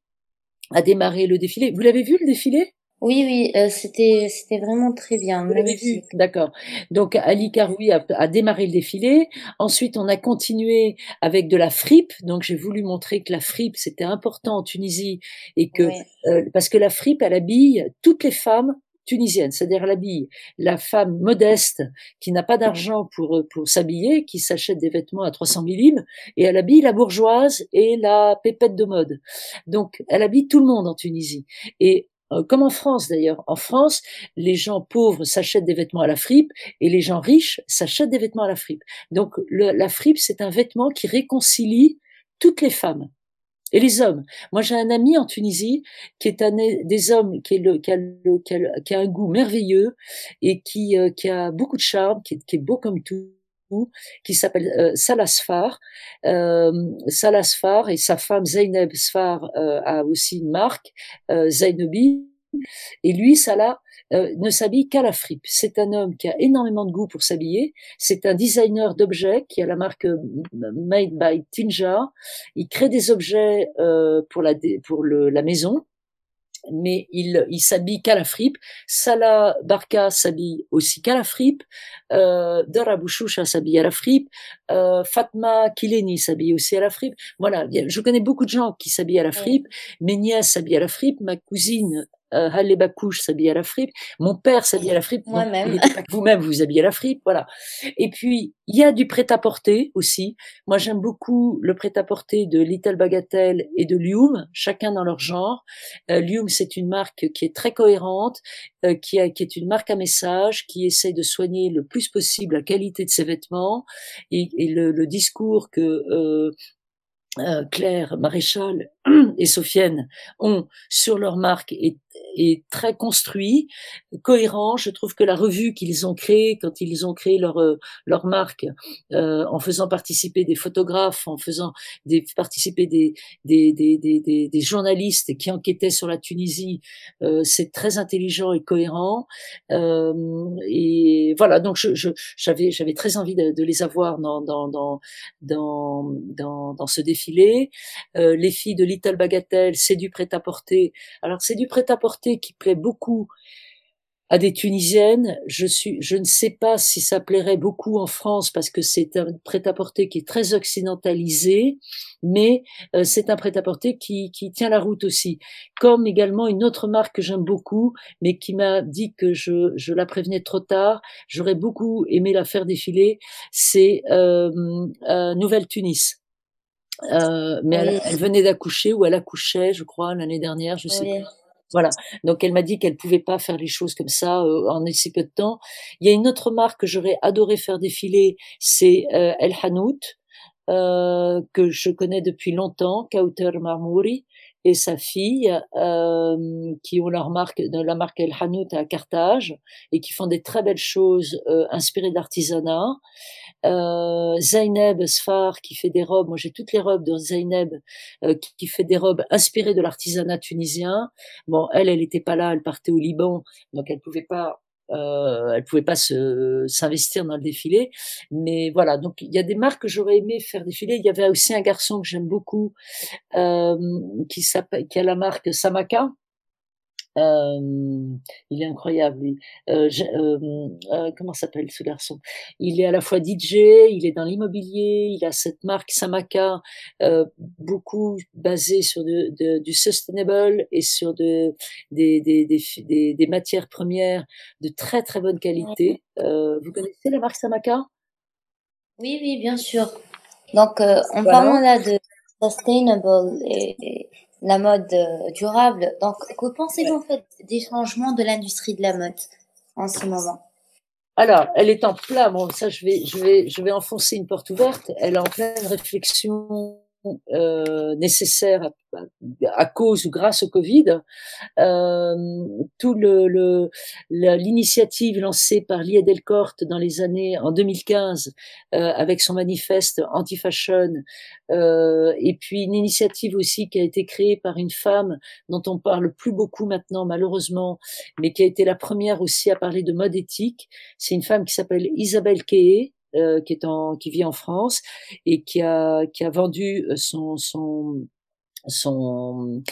a démarré le défilé. Vous l'avez vu le défilé? Oui, oui, euh, c'était c'était vraiment très bien. Vous l'avez vu, d'accord. Donc Ali Karoui a, a, démarré le défilé. Ensuite, on a continué avec de la fripe. Donc j'ai voulu montrer que la fripe c'était important en Tunisie et que euh, parce que la fripe elle habille toutes les femmes tunisiennes, c'est-à-dire elle habille la femme modeste qui n'a pas d'argent pour pour s'habiller, qui s'achète des vêtements à 300 millim, et elle habille la bourgeoise et la pépette de mode. Donc elle habille tout le monde en Tunisie. Et euh, comme en France d'ailleurs. En France, les gens pauvres s'achètent des vêtements à la fripe et les gens riches s'achètent des vêtements à la fripe. Donc la fripe, c'est un vêtement qui réconcilie toutes les femmes et les hommes. Moi, j'ai un ami en Tunisie qui est un des hommes qui, a, un goût merveilleux et qui, euh, a beaucoup de charme, qui est beau comme tout qui s'appelle euh, Salah Sfar. Euh, Salah Sfar et sa femme Zainab Sfar euh, a aussi une marque, euh, Zainobi. Et lui, Salah, euh, ne s'habille qu'à la fripe. C'est un homme qui a énormément de goût pour s'habiller. C'est un designer d'objets qui a la marque Made by Tinja. Il crée des objets pour la pour le, la maison mais il, il s'habille qu'à la fripe. Salah Barka s'habille aussi qu'à la fripe. Euh, Dora Bouchoucha s'habille à la fripe. Euh, Fatma Kileni s'habille aussi à la fripe. Voilà, je connais beaucoup de gens qui s'habillent à la fripe. Mes nièces s'habillent à la fripe. Ma cousine euh, Halle Bakouche s'habille à la fripe, mon père s'habille à la fripe, moi-même. Vous-même vous habillez à la fripe, voilà. Et puis il y a du prêt-à-porter aussi. Moi j'aime beaucoup le prêt-à-porter de Little Bagatelle et de Lium, chacun dans leur genre. Euh, Lium c'est une marque qui est très cohérente, euh, qui, a, qui est une marque à message, qui essaie de soigner le plus possible la qualité de ses vêtements et, et le, le, discours que euh, euh, Claire Maréchal et Sofiane ont sur leur marque est, est, très construit, cohérent. Je trouve que la revue qu'ils ont créée quand ils ont créé leur euh, leur marque, euh, en faisant participer des photographes, en faisant des, participer des des, des, des, des journalistes qui enquêtaient sur la Tunisie, euh, c'est très intelligent et cohérent. Euh, et voilà, donc je j'avais j'avais très envie de, de, les avoir dans dans dans dans dans, dans ce défilé. Euh, les filles de Little Bagatelle, c'est du prêt-à-porter. Alors c'est du qui plaît beaucoup à des Tunisiennes. Je suis, je ne sais pas si ça plairait beaucoup en France parce que c'est un prêt-à-porter qui est très occidentalisé, mais euh, c'est un prêt-à-porter qui, qui tient la route aussi. Comme également une autre marque que j'aime beaucoup, mais qui m'a dit que je, je la prévenais trop tard. J'aurais beaucoup aimé la faire défiler. C'est euh, euh Nouvelle Tunis. Mais elle, venait d'accoucher ou elle accouchait, je crois, l'année dernière, je sais pas. Voilà. Donc elle m'a dit qu'elle pouvait pas faire les choses comme ça euh, en si peu de temps. Il y a une autre marque que j'aurais adoré faire défiler, c'est euh, El Hanout, euh, que je connais depuis longtemps, Kauter Marmouri et sa fille, euh, qui ont leur marque, la marque El Hanout à Carthage, et qui font des très belles choses euh, inspirées de l'artisanat. Euh, Zaineb Sfar, qui fait des robes, moi j'ai toutes les robes de Zaineb, euh, qui, qui, fait des robes inspirées de l'artisanat tunisien. Bon, elle, elle n'était pas là, elle partait au Liban, donc elle pouvait pas euh, elle pouvait pas s'investir dans le défilé, mais voilà. Donc il y a des marques que j'aurais aimé faire défiler. Il y avait aussi un garçon que j'aime beaucoup euh, qui s'appelle qui a la marque Samaka il est incroyable. Euh, euh, euh, comment s'appelle ce garçon? Il est à la fois DJ, il est dans l'immobilier, il a cette marque Samaka, euh, beaucoup basée sur du sustainable et sur de, des, des, des, des, matières premières de très très bonne qualité. vous connaissez la marque Samaka? Oui, oui, bien sûr. Donc, en parlant là de sustainable et la mode euh, durable. Donc, que pensez-vous en fait des changements de l'industrie de la mode en ce moment? Alors, elle est en plein, bon, ça, je vais, je vais, je vais enfoncer une porte ouverte. Elle est en pleine réflexion euh, nécessaire à, cause ou grâce au Covid. Euh, tout le l'initiative lancée par Lia Delcorte dans les années en 2015 euh, avec son manifeste anti-fashion euh, et puis une initiative aussi qui a été créée par une femme dont on parle plus beaucoup maintenant malheureusement, mais qui a été la première aussi à parler de mode éthique. C'est une femme qui s'appelle Isabelle Keye euh, qui est en, qui vit en France et qui a qui a vendu euh, son son son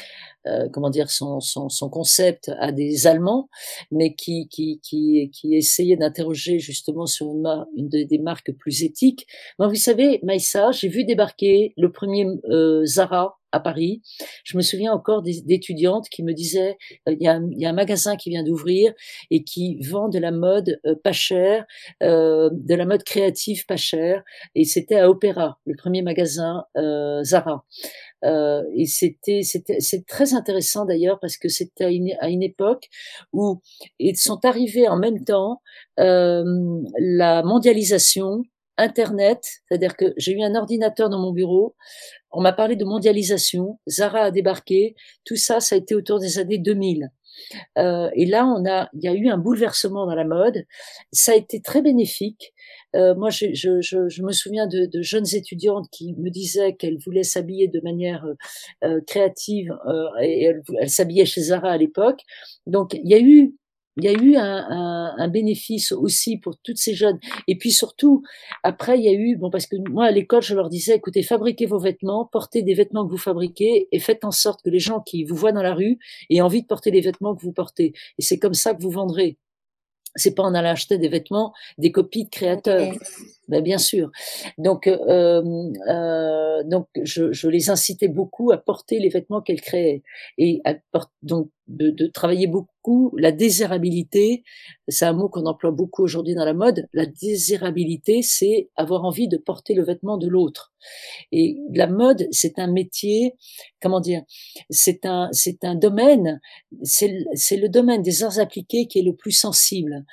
euh, comment dire son, son, son, concept à des Allemands, mais qui qui qui, qui essayait d'interroger justement sur une, une des marques plus éthiques. Bon, vous savez, Maïssa, j'ai vu débarquer le premier euh, Zara à Paris. Je me souviens encore d'étudiantes qui me disaient euh, il, y a un, magasin qui vient d'ouvrir et qui vend de la mode euh, pas chère, euh, de la mode créative pas chère. Et c'était à Opéra, le premier magasin Zara. Et c'était c'est très intéressant d'ailleurs parce que c'était à une, à une époque où ils sont arrivés en même temps la mondialisation, Internet, c'est-à-dire que j'ai eu un ordinateur dans mon bureau, on m'a parlé de mondialisation, Zara a débarqué, tout ça, ça a été autour des années 2000. Euh, et là, on a, il y a eu un bouleversement dans la mode. Ça a été très bénéfique. Euh, moi, je, je, je, je, me souviens de, de, jeunes étudiantes qui me disaient qu'elles voulaient s'habiller de manière euh, créative euh, et elles, elles s'habillaient chez Zara à l'époque. Donc, il y a eu il y a eu un, bénéfice aussi pour toutes ces jeunes. Et puis surtout, après, il y a eu, bon, parce que moi, à l'école, je leur disais, écoutez, fabriquez vos vêtements, portez des vêtements que vous fabriquez et faites en sorte que les gens qui vous voient dans la rue aient envie de porter les vêtements que vous portez. Et c'est comme ça que vous vendrez. C'est pas en allant acheter des vêtements, des copies de créateurs. Ben, bien sûr. Donc, euh, euh, donc je, je, les incitais beaucoup à porter les vêtements qu'elles créaient et à, donc de, de, travailler beaucoup la désirabilité. C'est un mot qu'on emploie beaucoup aujourd'hui dans la mode. La désirabilité, c'est avoir envie de porter le vêtement de l'autre. Et la mode, c'est un métier, comment dire, c'est un, c'est un domaine, c'est, c'est le domaine des arts appliqués qui est le plus sensible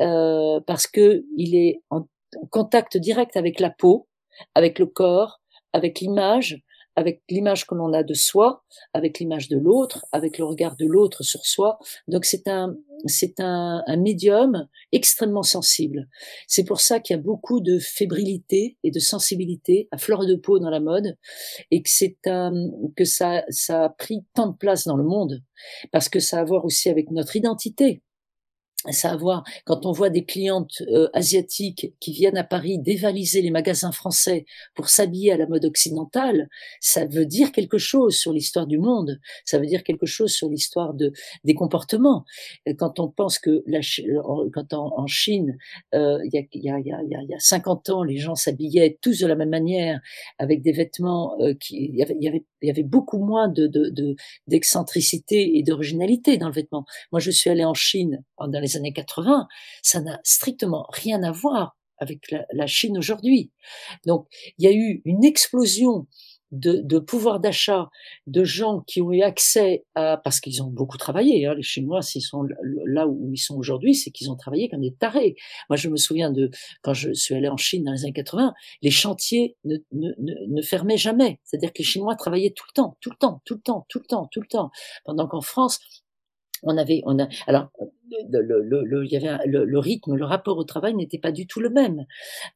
euh, parce que il est en contact direct avec la peau, avec le corps, avec l'image, avec l'image que l'on a de soi, avec l'image de l'autre, avec le regard de l'autre sur soi. Donc c'est un c'est un, un, médium extrêmement sensible. C'est pour ça qu'il y a beaucoup de fébrilité et de sensibilité à fleur de peau dans la mode et que c'est un, que ça ça a pris tant de place dans le monde parce que ça a à voir aussi avec notre identité ça voir quand on voit des clientes euh, asiatiques qui viennent à Paris dévaliser les magasins français pour s'habiller à la mode occidentale, ça veut dire quelque chose sur l'histoire du monde, ça veut dire quelque chose sur l'histoire de des comportements. Quand on pense que la, quand en, Chine, euh, il y, a, y, a, y, a, y, a, 50 ans, les gens s'habillaient tous de la même manière, avec des vêtements euh, qui, il y avait, avait, y avait beaucoup moins de d'excentricité de, et d'originalité dans le vêtement. Moi, je suis allée en Chine dans les années 80, ça n'a strictement rien à voir avec la, Chine aujourd'hui. Donc, il y a eu une explosion de, pouvoir d'achat de gens qui ont eu accès à parce qu'ils ont beaucoup travaillé. Hein, les Chinois, s'ils sont là où ils sont aujourd'hui, c'est qu'ils ont travaillé comme des tarés. Moi, je me souviens de quand je suis allé en Chine dans les années 80, les chantiers ne, ne, ne fermaient jamais. C'est-à-dire que les Chinois travaillaient tout le temps, tout le temps, tout le temps, tout le temps, tout le temps. Pendant qu'en France, on avait, on a, alors, le, le, le, il y avait le, rythme, le rapport au travail n'était pas du tout le même.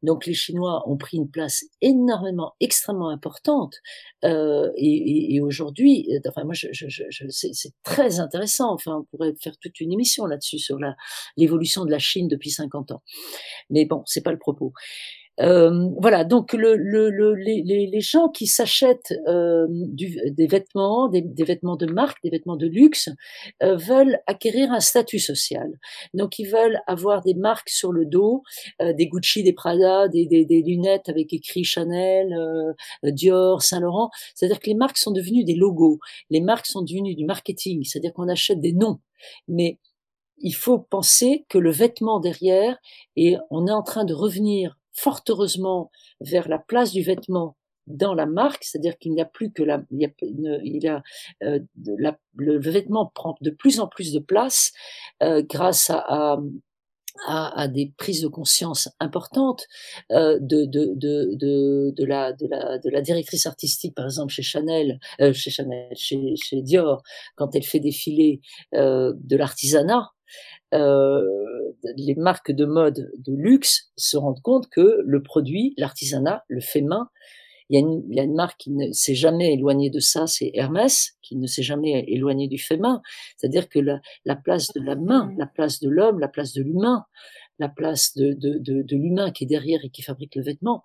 Donc les Chinois ont pris une place énormément, extrêmement importante. Euh, et, et, aujourd'hui, euh, enfin moi, je, je, je, c'est très intéressant. Enfin, on pourrait faire toute une émission là-dessus sur l'évolution de la Chine depuis 50 ans. Mais bon, c'est pas le propos. Euh, voilà, donc le, le, le, les, les, gens qui s'achètent euh, des vêtements, des, des, vêtements de marque, des vêtements de luxe, euh, veulent acquérir un statut social. Donc ils veulent avoir des marques sur le dos, euh, des Gucci, des Prada, des, des, des, lunettes avec écrit Chanel, euh, Dior, Saint Laurent. C'est-à-dire que les marques sont devenues des logos. Les marques sont devenues du marketing. C'est-à-dire qu'on achète des noms, mais il faut penser que le vêtement derrière, et on est en train de revenir fort heureusement vers la place du vêtement dans la marque, c'est-à-dire qu'il n'y a plus que la, il a, euh, le vêtement prend de plus en plus de place euh, grâce à, des prises de conscience importantes euh, de, de, de, de, la, de, la, de la directrice artistique, par exemple chez Chanel, chez Chanel, chez, chez Dior, quand elle fait défiler euh, de l'artisanat, euh, les marques de mode de luxe se rendent compte que le produit, l'artisanat, le fait main, il y, a une, il y a une marque qui ne s'est jamais éloignée de ça, c'est Hermès, qui ne s'est jamais éloigné du fait main. C'est-à-dire que la, la, place de la main, la place de l'homme, la place de l'humain, la place de, de, de, de l'humain qui est derrière et qui fabrique le vêtement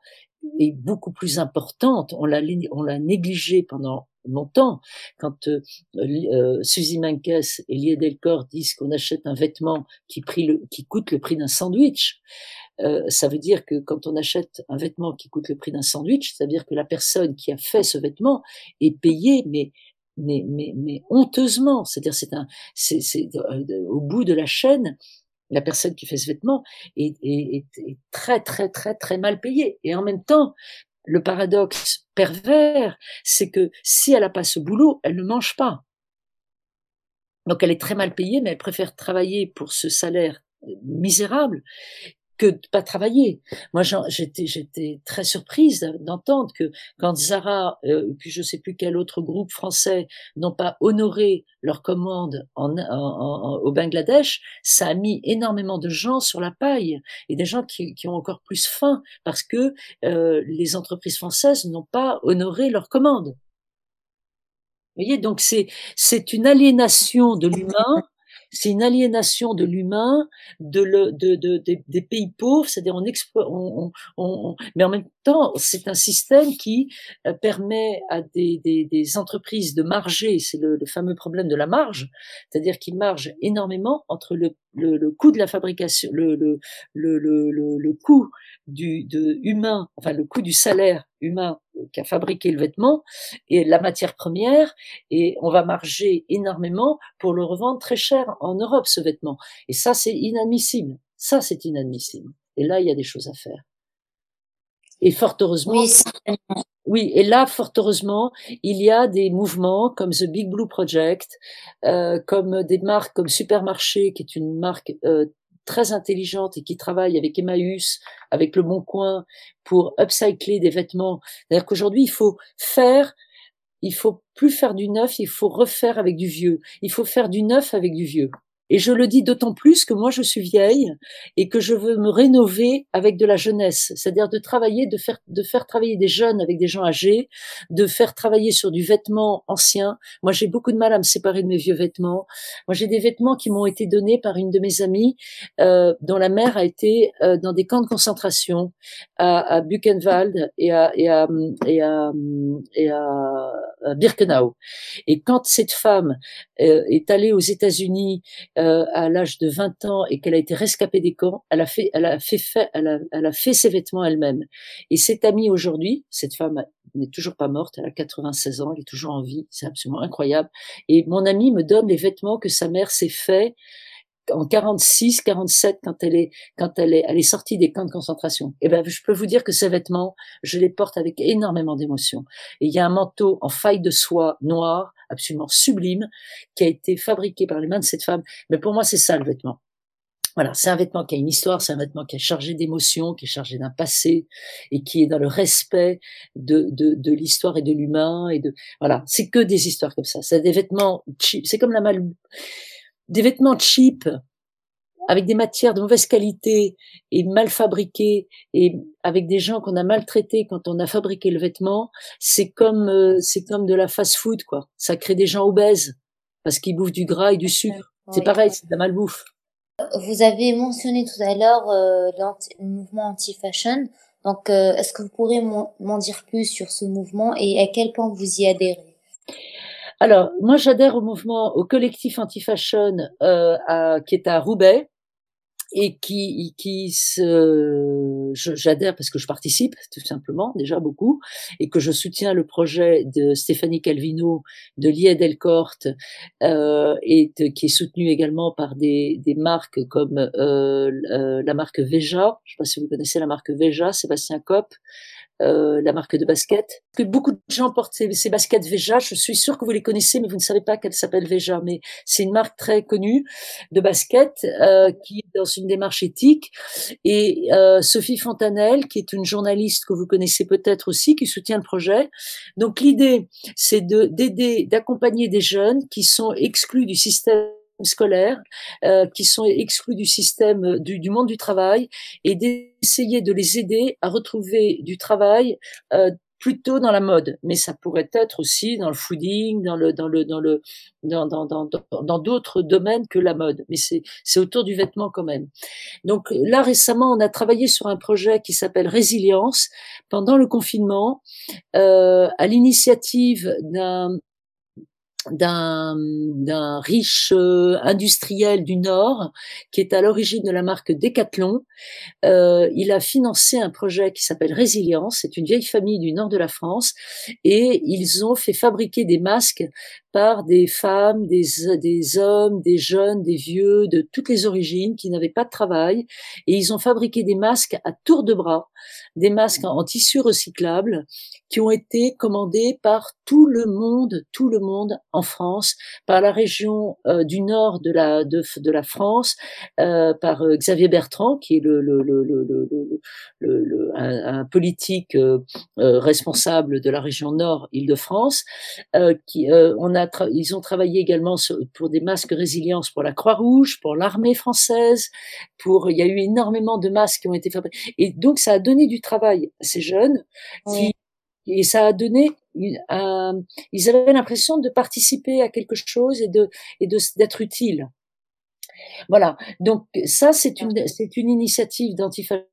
est beaucoup plus importante. On l'a, on l'a négligé pendant longtemps. Quand euh, euh, Suzy Menkes et Lia Delcor disent qu'on achète un vêtement qui, coûte le prix d'un sandwich, euh, ça veut dire que quand on achète un vêtement qui coûte le prix d'un sandwich, ça veut dire que la personne qui a fait ce vêtement est payée, mais mais, mais, mais honteusement. C'est-à-dire, c'est un, c'est, c'est au bout de la chaîne, la personne qui fait ce vêtement est, est, est, très très très très mal payée. Et en même temps, le paradoxe c'est que si elle n'a pas ce boulot, elle ne mange pas. Donc elle est très mal payée, mais elle préfère travailler pour ce salaire misérable que de pas travailler. Moi, j'étais, j'étais très surprise d'entendre que quand Zara, euh, puis je sais plus quel autre groupe français, n'ont pas honoré leur commande en, au Bangladesh, ça a mis énormément de gens sur la paille et des gens qui, qui ont encore plus faim parce que euh, les entreprises françaises n'ont pas honoré leur commande. Vous voyez, donc c'est c'est une aliénation de l'humain c'est une aliénation de l'humain, de, des pays pauvres, c'est-à-dire on, mais en même temps, c'est un système qui euh, permet à des, des, des entreprises de marger, c'est le, fameux problème de la marge, c'est-à-dire qu'ils margent énormément entre le, le, coût de la fabrication, le, le, le, le, le coût du humain, enfin le coût du salaire humain qui a fabriqué le vêtement et la matière première et on va marger énormément pour le revendre très cher en Europe ce vêtement. Et ça c'est inadmissible. Ça c'est inadmissible. Et là il y a des choses à faire. Et fort heureusement oui, oui et là fort heureusement il y a des mouvements comme The Big Blue Project euh, comme des marques comme Supermarché qui est une marque euh, très intelligente et qui travaille avec Emmaüs, avec Le Bon Coin pour upcycler des vêtements. C'est-à-dire qu'aujourd'hui, il faut faire, il faut plus faire du neuf, il faut refaire avec du vieux. Il faut faire du neuf avec du vieux. Et je le dis d'autant plus que moi je suis vieille et que je veux me rénover avec de la jeunesse, c'est-à-dire de travailler, de faire, de faire travailler des jeunes avec des gens âgés, de faire travailler sur du vêtement ancien. Moi j'ai beaucoup de mal à me séparer de mes vieux vêtements. Moi j'ai des vêtements qui m'ont été donnés par une de mes amies euh, dont la mère a été euh, dans des camps de concentration à, à Buchenwald et à, et à, et à, et à, Birkenau. Et quand cette femme euh, est allée aux États-Unis euh, à l'âge de 20 ans et qu'elle a été rescapée des camps, elle a fait, elle a fait, elle, a, elle a fait ses vêtements elle-même. Et cette amie aujourd'hui, cette femme n'est toujours pas morte, elle a 96 ans, elle est toujours en vie, c'est absolument incroyable. Et mon amie me donne les vêtements que sa mère s'est fait en 46, 47, quand elle est, quand elle est, elle est sortie des camps de concentration. Et eh ben, je peux vous dire que ces vêtements, je les porte avec énormément d'émotion. Il y a un manteau en faille de soie noire, absolument sublime, qui a été fabriqué par les mains de cette femme. Mais pour moi, c'est ça le vêtement. Voilà, c'est un vêtement qui a une histoire, c'est un vêtement qui est chargé d'émotions, qui est chargé d'un passé et qui est dans le respect de, de, de l'histoire et de l'humain et de voilà, c'est que des histoires comme ça. C'est des vêtements cheap, c'est comme la mal des vêtements cheap avec des matières de mauvaise qualité et mal fabriquées et avec des gens qu'on a maltraités quand on a fabriqué le vêtement, c'est comme euh, c'est comme de la fast-food quoi. Ça crée des gens obèses parce qu'ils bouffent du gras et du sucre. C'est pareil, c'est de la malbouffe. Vous avez mentionné tout à l'heure euh, le mouvement anti-fashion. Donc, euh, est-ce que vous pourrez m'en dire plus sur ce mouvement et à quel point vous y adhérez? Alors, moi, j'adhère au mouvement, au collectif anti-fashion euh, qui est à Roubaix et qui, qui se, j'adhère parce que je participe tout simplement déjà beaucoup et que je soutiens le projet de Stéphanie Calvino de Lied Delcourt euh, et qui est soutenu également par des, des marques comme euh, euh, la marque Veja. Je ne sais pas si vous connaissez la marque Veja, Sébastien Kopp. Euh, la marque de basket. Que beaucoup de gens portent ces, baskets Veja. Je suis sûre que vous les connaissez, mais vous ne savez pas qu'elle s'appelle Veja. Mais c'est une marque très connue de basket euh, qui est dans une démarche éthique. Et euh, Sophie Fontanelle, qui est une journaliste que vous connaissez peut-être aussi, qui soutient le projet. Donc l'idée, c'est de d'aider, d'accompagner des jeunes qui sont exclus du système scolaires euh, qui sont exclus du système euh, du, du, monde du travail et d'essayer de les aider à retrouver du travail euh, plutôt dans la mode, mais ça pourrait être aussi dans le fooding, dans le dans le dans le dans dans dans dans d'autres domaines que la mode, mais c'est c'est autour du vêtement quand même. Donc là récemment, on a travaillé sur un projet qui s'appelle Résilience. Pendant le confinement, euh, à l'initiative d'un d'un d'un riche euh, industriel du Nord qui est à l'origine de la marque Decathlon. Euh, il a financé un projet qui s'appelle Résilience. C'est une vieille famille du Nord de la France et ils ont fait fabriquer des masques par des femmes, des, des hommes, des jeunes, des vieux, de toutes les origines qui n'avaient pas de travail. Et ils ont fabriqué des masques à tour de bras, des masques en, tissu recyclable qui ont été commandés par tout le monde, tout le monde en France, par la région euh, du nord de la, de, de la France, euh, par euh, Xavier Bertrand, qui est le, le, le, le un, un, politique euh, responsable de la région nord Île-de-France, qui on a ils ont travaillé également pour des masques résilience pour la Croix-Rouge, pour l'armée française, pour, il y a eu énormément de masques qui ont été fabriqués. Et donc, ça a donné du travail à ces jeunes qui, et ça a donné un, ils avaient l'impression de participer à quelque chose et de, et de, d'être utile. Voilà. Donc ça, c'est une, c'est une initiative d'antifascisme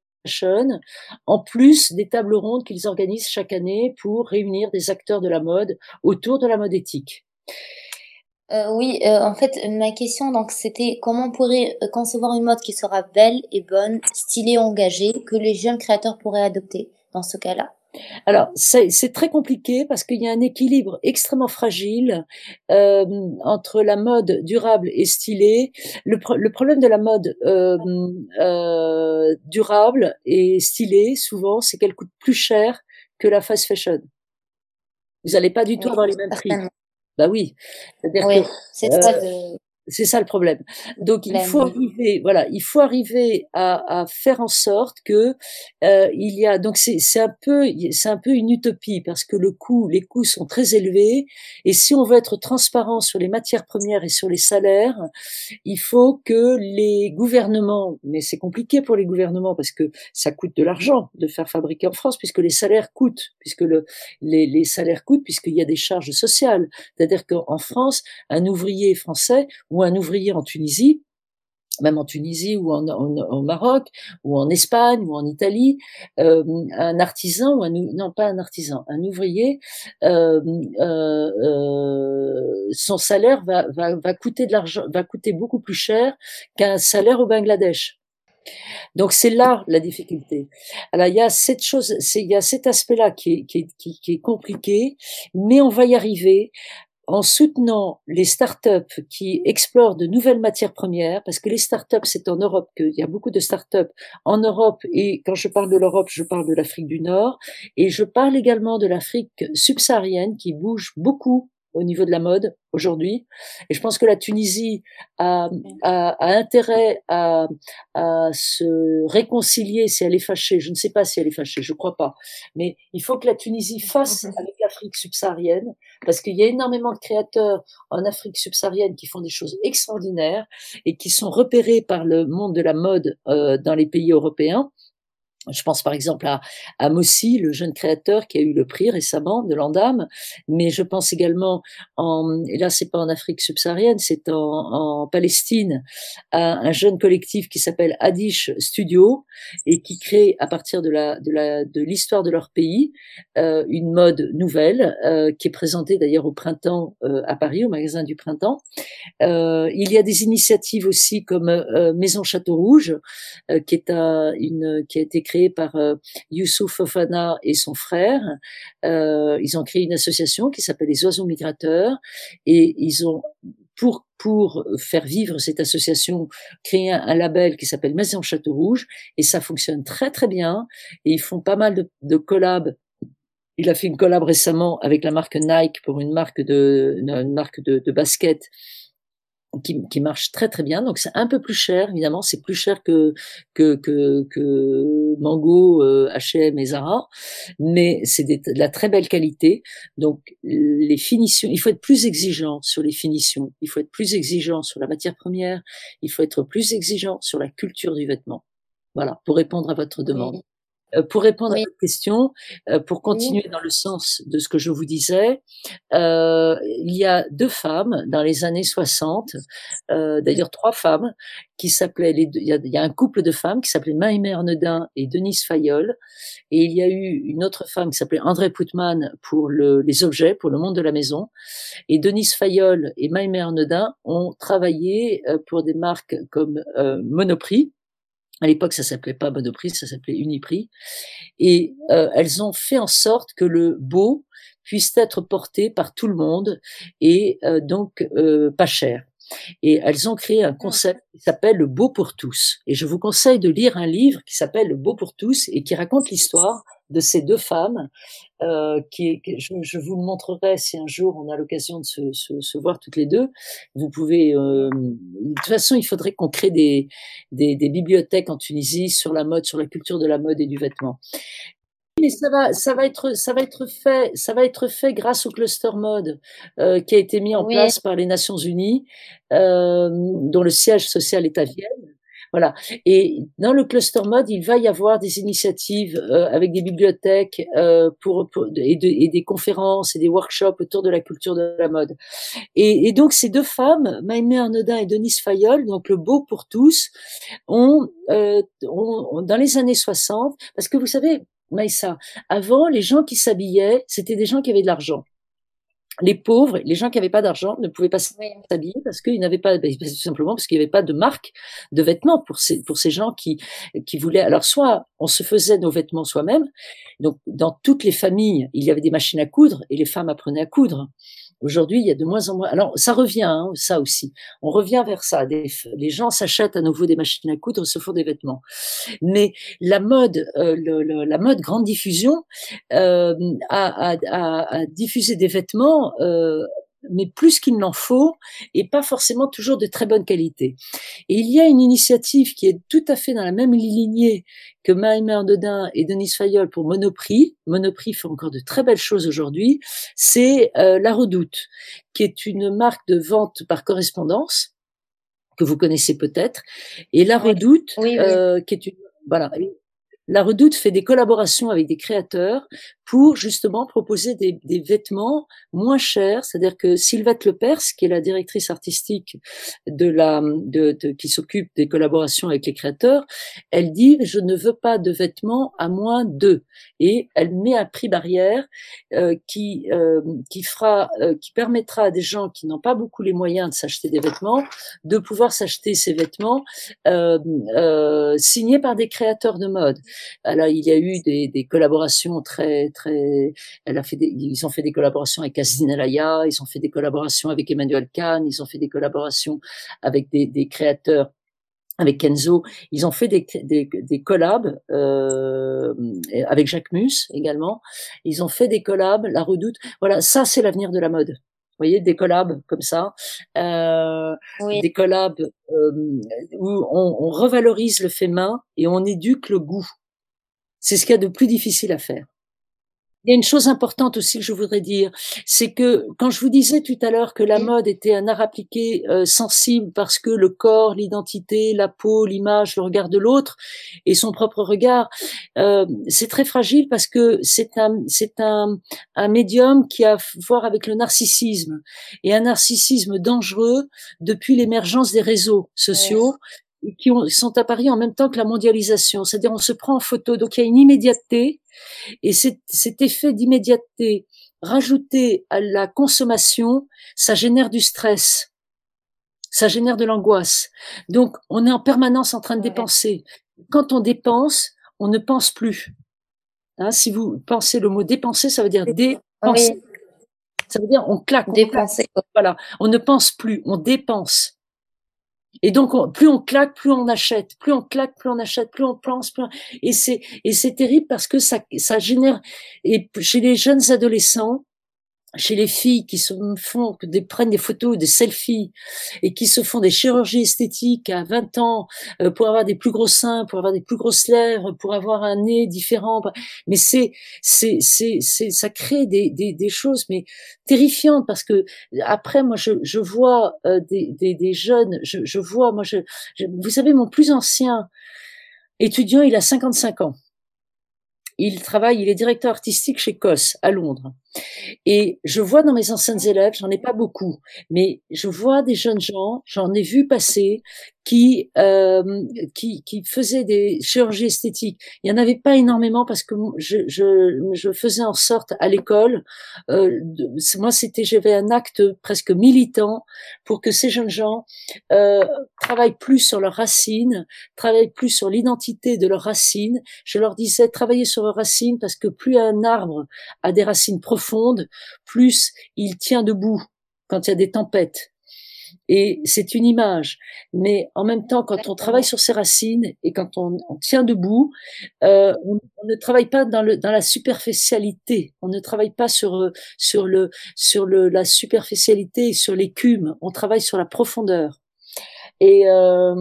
en plus des tables rondes qu'ils organisent chaque année pour réunir des acteurs de la mode autour de la mode éthique. Euh, oui, euh, en fait, ma question, donc, c'était comment on pourrait euh, concevoir une mode qui sera belle et bonne, stylée, engagée, que les jeunes créateurs pourraient adopter dans ce cas-là? Alors, c'est très compliqué parce qu'il y a un équilibre extrêmement fragile euh, entre la mode durable et stylée. Le, le problème de la mode euh, euh, durable et stylée, souvent, c'est qu'elle coûte plus cher que la fast fashion. Vous n'allez pas du tout avoir les mêmes prix. Bah oui. Oui, c'est ça de c'est ça le problème. Donc il faut arriver, voilà, il faut arriver à, à faire en sorte que euh, il y a donc c'est c'est un peu c'est un peu une utopie parce que le coût, les coûts sont très élevés et si on veut être transparent sur les matières premières et sur les salaires, il faut que les gouvernements, mais c'est compliqué pour les gouvernements parce que ça coûte de l'argent de faire fabriquer en France puisque les salaires coûtent, puisque le les, les salaires coûtent puisqu'il y a des charges sociales. C'est-à-dire qu'en France, un ouvrier français ou un ouvrier en Tunisie, même en Tunisie ou en, en, Maroc ou en Espagne ou en Italie, euh, un artisan ou un non pas un artisan, un ouvrier, euh, euh, son salaire va, coûter de l'argent, va coûter beaucoup plus cher qu'un salaire au Bangladesh. Donc c'est là la difficulté. Alors il y a cette chose, il y a cet aspect-là qui est compliqué, mais on va y arriver en soutenant les startups qui explorent de nouvelles matières premières, parce que les startups, c'est en Europe qu'il y a beaucoup de startups en Europe, et quand je parle de l'Europe, je parle de l'Afrique du Nord, et je parle également de l'Afrique subsaharienne qui bouge beaucoup au niveau de la mode aujourd'hui. Et je pense que la Tunisie a, a, a intérêt à, à, se réconcilier si elle est fâchée. Je ne sais pas si elle est fâchée, je crois pas. Mais il faut que la Tunisie fasse avec l'Afrique subsaharienne, parce qu'il y a énormément de créateurs en Afrique subsaharienne qui font des choses extraordinaires et qui sont repérés par le monde de la mode euh, dans les pays européens je pense par exemple à, à Mossi, le jeune créateur qui a eu le prix récemment de l'Andam, mais je pense également en, et là c'est pas en Afrique subsaharienne, c'est en, en, Palestine, à un jeune collectif qui s'appelle Adish Studio et qui crée à partir de la de la de l'histoire de leur pays euh, une mode nouvelle euh, qui est présentée d'ailleurs au printemps euh, à Paris au magasin du printemps. Il y a des initiatives aussi comme Maison Château Rouge qui est à, une qui a été créée par euh, Youssouf Fofana et son frère. Euh, ils ont créé une association qui s'appelle les Oiseaux Migrateurs et ils ont pour pour faire vivre cette association, créé un, label qui s'appelle Maison Château Rouge et ça fonctionne très très bien et ils font pas mal de, de collabs il a fait une collab récemment avec la marque Nike pour une marque de, une marque de, de basket qui, qui, marche très très bien. Donc c'est un peu plus cher, évidemment, c'est plus cher que que que, que Mango, euh, H&M et Zara, mais c'est de la très belle qualité. Donc les finitions, il faut être plus exigeant sur les finitions, il faut être plus exigeant sur la matière première, il faut être plus exigeant sur la culture du vêtement. Voilà, pour répondre à votre demande. Euh, pour répondre à votre question, euh, pour continuer dans le sens de ce que je vous disais, euh, il y a deux femmes dans les années 60, euh, d'ailleurs trois femmes, qui s'appelaient, il, y a, un couple de femmes qui s'appelait Maïmé Arnedin et Denise Fayol, et il y a eu une autre femme qui s'appelait André Putman pour le, les objets, pour le monde de la maison, et Denise Fayol et Maïmé Arnedin ont travaillé pour des marques comme Monoprix, à l'époque, ça s'appelait pas Monoprix, ça s'appelait Uniprix. Et euh, elles ont fait en sorte que le beau puisse être porté par tout le monde et euh, donc euh, pas cher. Et elles ont créé un concept qui s'appelle le beau pour tous. Et je vous conseille de lire un livre qui s'appelle le beau pour tous et qui raconte l'histoire de ces deux femmes, euh, qui, je, je, vous le montrerai si un jour on a l'occasion de se, se, se, voir toutes les deux. Vous pouvez, euh, de toute façon, il faudrait qu'on crée des, des, des, bibliothèques en Tunisie sur la mode, sur la culture de la mode et du vêtement. Mais ça va, ça va être, ça va être fait, ça va être fait grâce au cluster mode euh, qui a été mis en place par les Nations Unies, euh, dont le siège social est à Vienne Voilà. Et dans le cluster mode, il va y avoir des initiatives euh, avec des bibliothèques euh, pour, et, des conférences et des workshops autour de la culture de la mode. Et, donc ces deux femmes, Maïmé Arnaudin et Denise Fayol, donc le beau pour tous, ont, euh, ont dans les années 60, parce que vous savez, Maïssa, avant les gens qui s'habillaient, c'était des gens qui avaient de l'argent les pauvres, les gens qui n'avaient pas d'argent ne pouvaient pas s'habiller parce qu'ils n'avaient pas, ben, tout simplement parce qu'il n'y avait pas de marque de vêtements pour ces, pour ces gens qui, qui voulaient. Alors, soit on se faisait nos vêtements soi-même. Donc, dans toutes les familles, il y avait des machines à coudre et les femmes apprenaient à coudre. Aujourd'hui, il y a de moins en moins. Alors, ça revient, hein, ça aussi. On revient vers ça. les gens s'achètent à nouveau des machines à coudre, se font des vêtements. Mais la mode, euh, le, la mode grande diffusion euh, a, diffusé des vêtements. Euh, mais plus qu'il n'en faut, et pas forcément toujours de très bonne qualité. Et il y a une initiative qui est tout à fait dans la même lignée que Maïmer Dedin et Denis Fayol pour Monoprix. Monoprix fait encore de très belles choses aujourd'hui. C'est euh, La Redoute, qui est une marque de vente par correspondance que vous connaissez peut-être, et La Redoute, euh, qui est une voilà, la Redoute fait des collaborations avec des créateurs pour justement proposer des, des vêtements moins chers. C'est-à-dire que Sylvette Lepers, qui est la directrice artistique de la, de, de, qui s'occupe des collaborations avec les créateurs, elle dit je ne veux pas de vêtements à moins de et elle met un prix barrière euh, qui euh, qui fera euh, qui permettra à des gens qui n'ont pas beaucoup les moyens de s'acheter des vêtements de pouvoir s'acheter ces vêtements euh, euh, signés par des créateurs de mode. Alors, il y a eu des, des collaborations très, très. Elle a fait des, ils ont fait des collaborations avec Azine Alaya, ils ont fait des collaborations avec Emmanuel Kahn, ils ont fait des collaborations avec des, des créateurs avec Kenzo, ils ont fait des, des, des collabs euh, avec Jacques Mus également. Ils ont fait des collabs, La Redoute. Voilà, ça c'est l'avenir de la mode. Vous voyez, des collabs comme ça, euh, des collabs euh, où on, on, revalorise le fait main et on éduque le goût. C'est ce qu'il y a de plus difficile à faire. Il y a une chose importante aussi que je voudrais dire, c'est que quand je vous disais tout à l'heure que la mode était un art appliqué euh, sensible parce que le corps, l'identité, la peau, l'image, le regard de l'autre et son propre regard, euh, c'est très fragile parce que c'est un c'est un, un médium qui a à voir avec le narcissisme et un narcissisme dangereux depuis l'émergence des réseaux sociaux qui sont apparus en même temps que la mondialisation. C'est-à-dire, on se prend en photo. Donc, il y a une immédiateté. Et cet effet d'immédiateté rajouté à la consommation, ça génère du stress. Ça génère de l'angoisse. Donc, on est en permanence en train de dépenser. Quand on dépense, on ne pense plus. Hein, si vous pensez le mot dépenser, ça veut dire dépenser. Ça veut dire on claque. dépenser. Voilà. On ne pense plus, on dépense. Et donc, plus on claque, plus on achète, plus on claque, plus on achète, plus on pense, plus et c'est et c'est terrible parce que ça ça génère et chez les jeunes adolescents, chez les filles qui se font, des, prennent des photos, des selfies, et qui se font des chirurgies esthétiques à 20 ans euh, pour avoir des plus gros seins, pour avoir des plus grosses lèvres, pour avoir un nez différent. Mais c'est, c'est, c'est, ça crée des, des, des choses, mais terrifiantes parce que après, moi, je, je vois euh, des, des, des, jeunes, je, je vois, moi, je, vous savez, mon plus ancien étudiant, il a 55 ans. Il travaille, il est directeur artistique chez COS à Londres. Et je vois dans mes anciennes élèves, j'en ai pas beaucoup, mais je vois des jeunes gens, j'en ai vu passer, qui, euh, qui, qui faisaient des chirurgies esthétiques. Il y en avait pas énormément parce que je, je, je faisais en sorte à l'école, euh, moi c'était, j'avais un acte presque militant pour que ces jeunes gens euh, travaillent plus sur leurs racines, travaillent plus sur l'identité de leurs racines. Je leur disais travailler sur leurs racines parce que plus un arbre a des racines profondes plus il tient debout quand il y a des tempêtes. Et c'est une image. Mais en même temps, quand on travaille sur ses racines et quand on, tient debout, euh, on, ne travaille pas dans, le, dans la superficialité. On ne travaille pas sur, sur, le, sur le, la superficialité et sur l'écume. On travaille sur la profondeur. Et euh,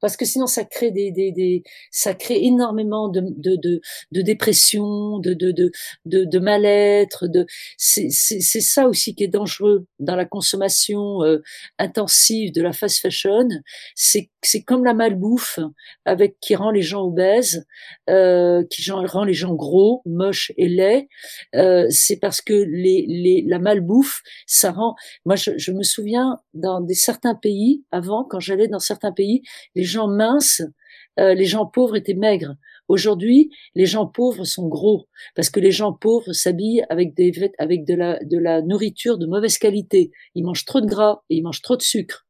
parce que sinon ça crée des, des, des ça crée énormément de de de, de dépression, de de de de, mal-être. De c'est c'est ça aussi qui est dangereux dans la consommation euh, intensive de la fast fashion. C'est c'est comme la malbouffe avec qui rend les gens obèses, euh, qui rend les gens gros, moches et laids. Euh, c'est parce que les les la malbouffe ça rend. Moi je, je me souviens dans des certains pays avant quand j'allais dans certains pays les gens minces, euh, les gens pauvres étaient maigres. Aujourd'hui, les gens pauvres sont gros parce que les gens pauvres s'habillent avec des avec de la de la nourriture de mauvaise qualité. Ils mangent trop de gras et ils mangent trop de sucre.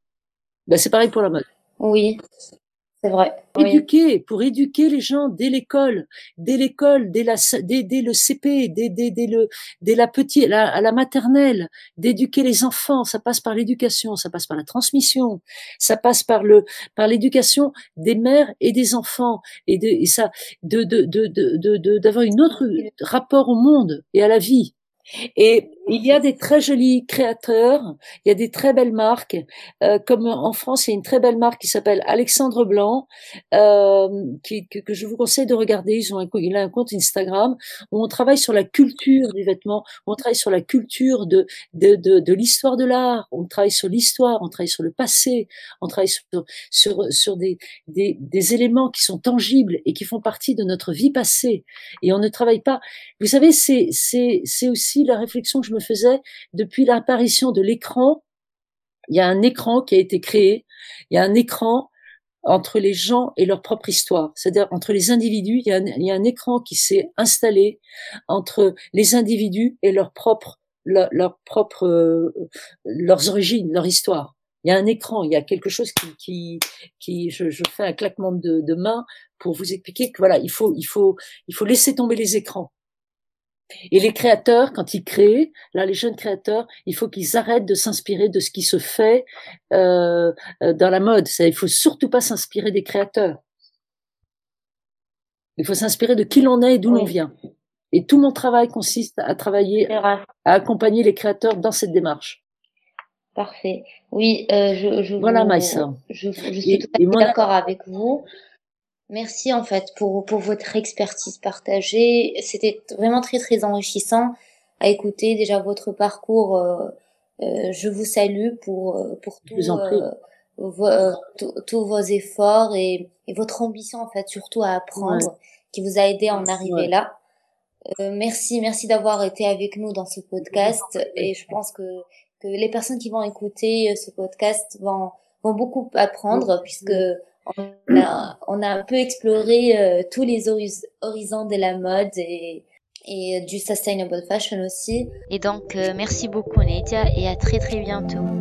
Ben, c'est pareil pour la mode. Oui, c'est vrai. Éduquer, pour éduquer les gens dès l'école, dès l'école, dès, la, dès, dès le CP, dès, dès, dès, le, dès la petite, la, à la maternelle, d'éduquer les enfants. Ça passe par l'éducation, ça passe par la transmission, ça passe par le, par l'éducation des mères et des enfants et, de, et ça, de, de, de, de, d'avoir une autre rapport au monde et à la vie. Et il y a des très jolis créateurs, il y a des très belles marques, euh, comme en France, il y a une très belle marque qui s'appelle Alexandre Blanc, euh, que, que, je vous conseille de regarder. Ils ont un, il a un compte Instagram où on travaille sur la culture du vêtement, on travaille sur la culture de de, de, de l'histoire de l'art, on travaille sur l'histoire, on travaille sur le passé, on travaille sur sur, sur des, des, des éléments qui sont tangibles et qui font partie de notre vie passée. Et on ne travaille pas. Vous savez, c'est c'est c'est aussi la réflexion que je me faisais depuis l'apparition de l'écran. Il y a un écran qui a été créé. Il y a un écran entre les gens et leur propre histoire. C'est-à-dire entre les individus, il y a un, écran qui s'est installé entre les individus et leur propre, leur, propre, euh, leurs origines, leur histoire. Il y a un écran, il y a quelque chose qui, qui, je, je fais un claquement de, de main pour vous expliquer que voilà, il faut, il faut, il faut laisser tomber les écrans. Et les créateurs, quand ils créent, là, les jeunes créateurs, il faut qu'ils arrêtent de s'inspirer de ce qui se fait euh, euh dans la mode. Il faut surtout pas s'inspirer des créateurs. Il faut s'inspirer de qui l'on est et d'où l'on vient. Et tout mon travail consiste à travailler, à accompagner les créateurs dans cette démarche. Parfait. Oui, euh, je, je, voilà, vous, je, je, suis tout à fait d'accord avec vous. Merci en fait pour, pour votre expertise partagée. C'était vraiment très très enrichissant à écouter déjà votre parcours. Euh, euh, je vous salue pour euh, pour tous vos efforts et, et, votre ambition en fait surtout à apprendre qui vous a aidé à en arriver là. merci merci d'avoir été avec nous dans ce podcast et je pense que que les personnes qui vont écouter ce podcast vont vont beaucoup apprendre puisque on a, on a un peu exploré euh, tous les horizons de la mode et, et du sustainable fashion aussi. Et donc, euh, merci beaucoup Nadia et à très très bientôt.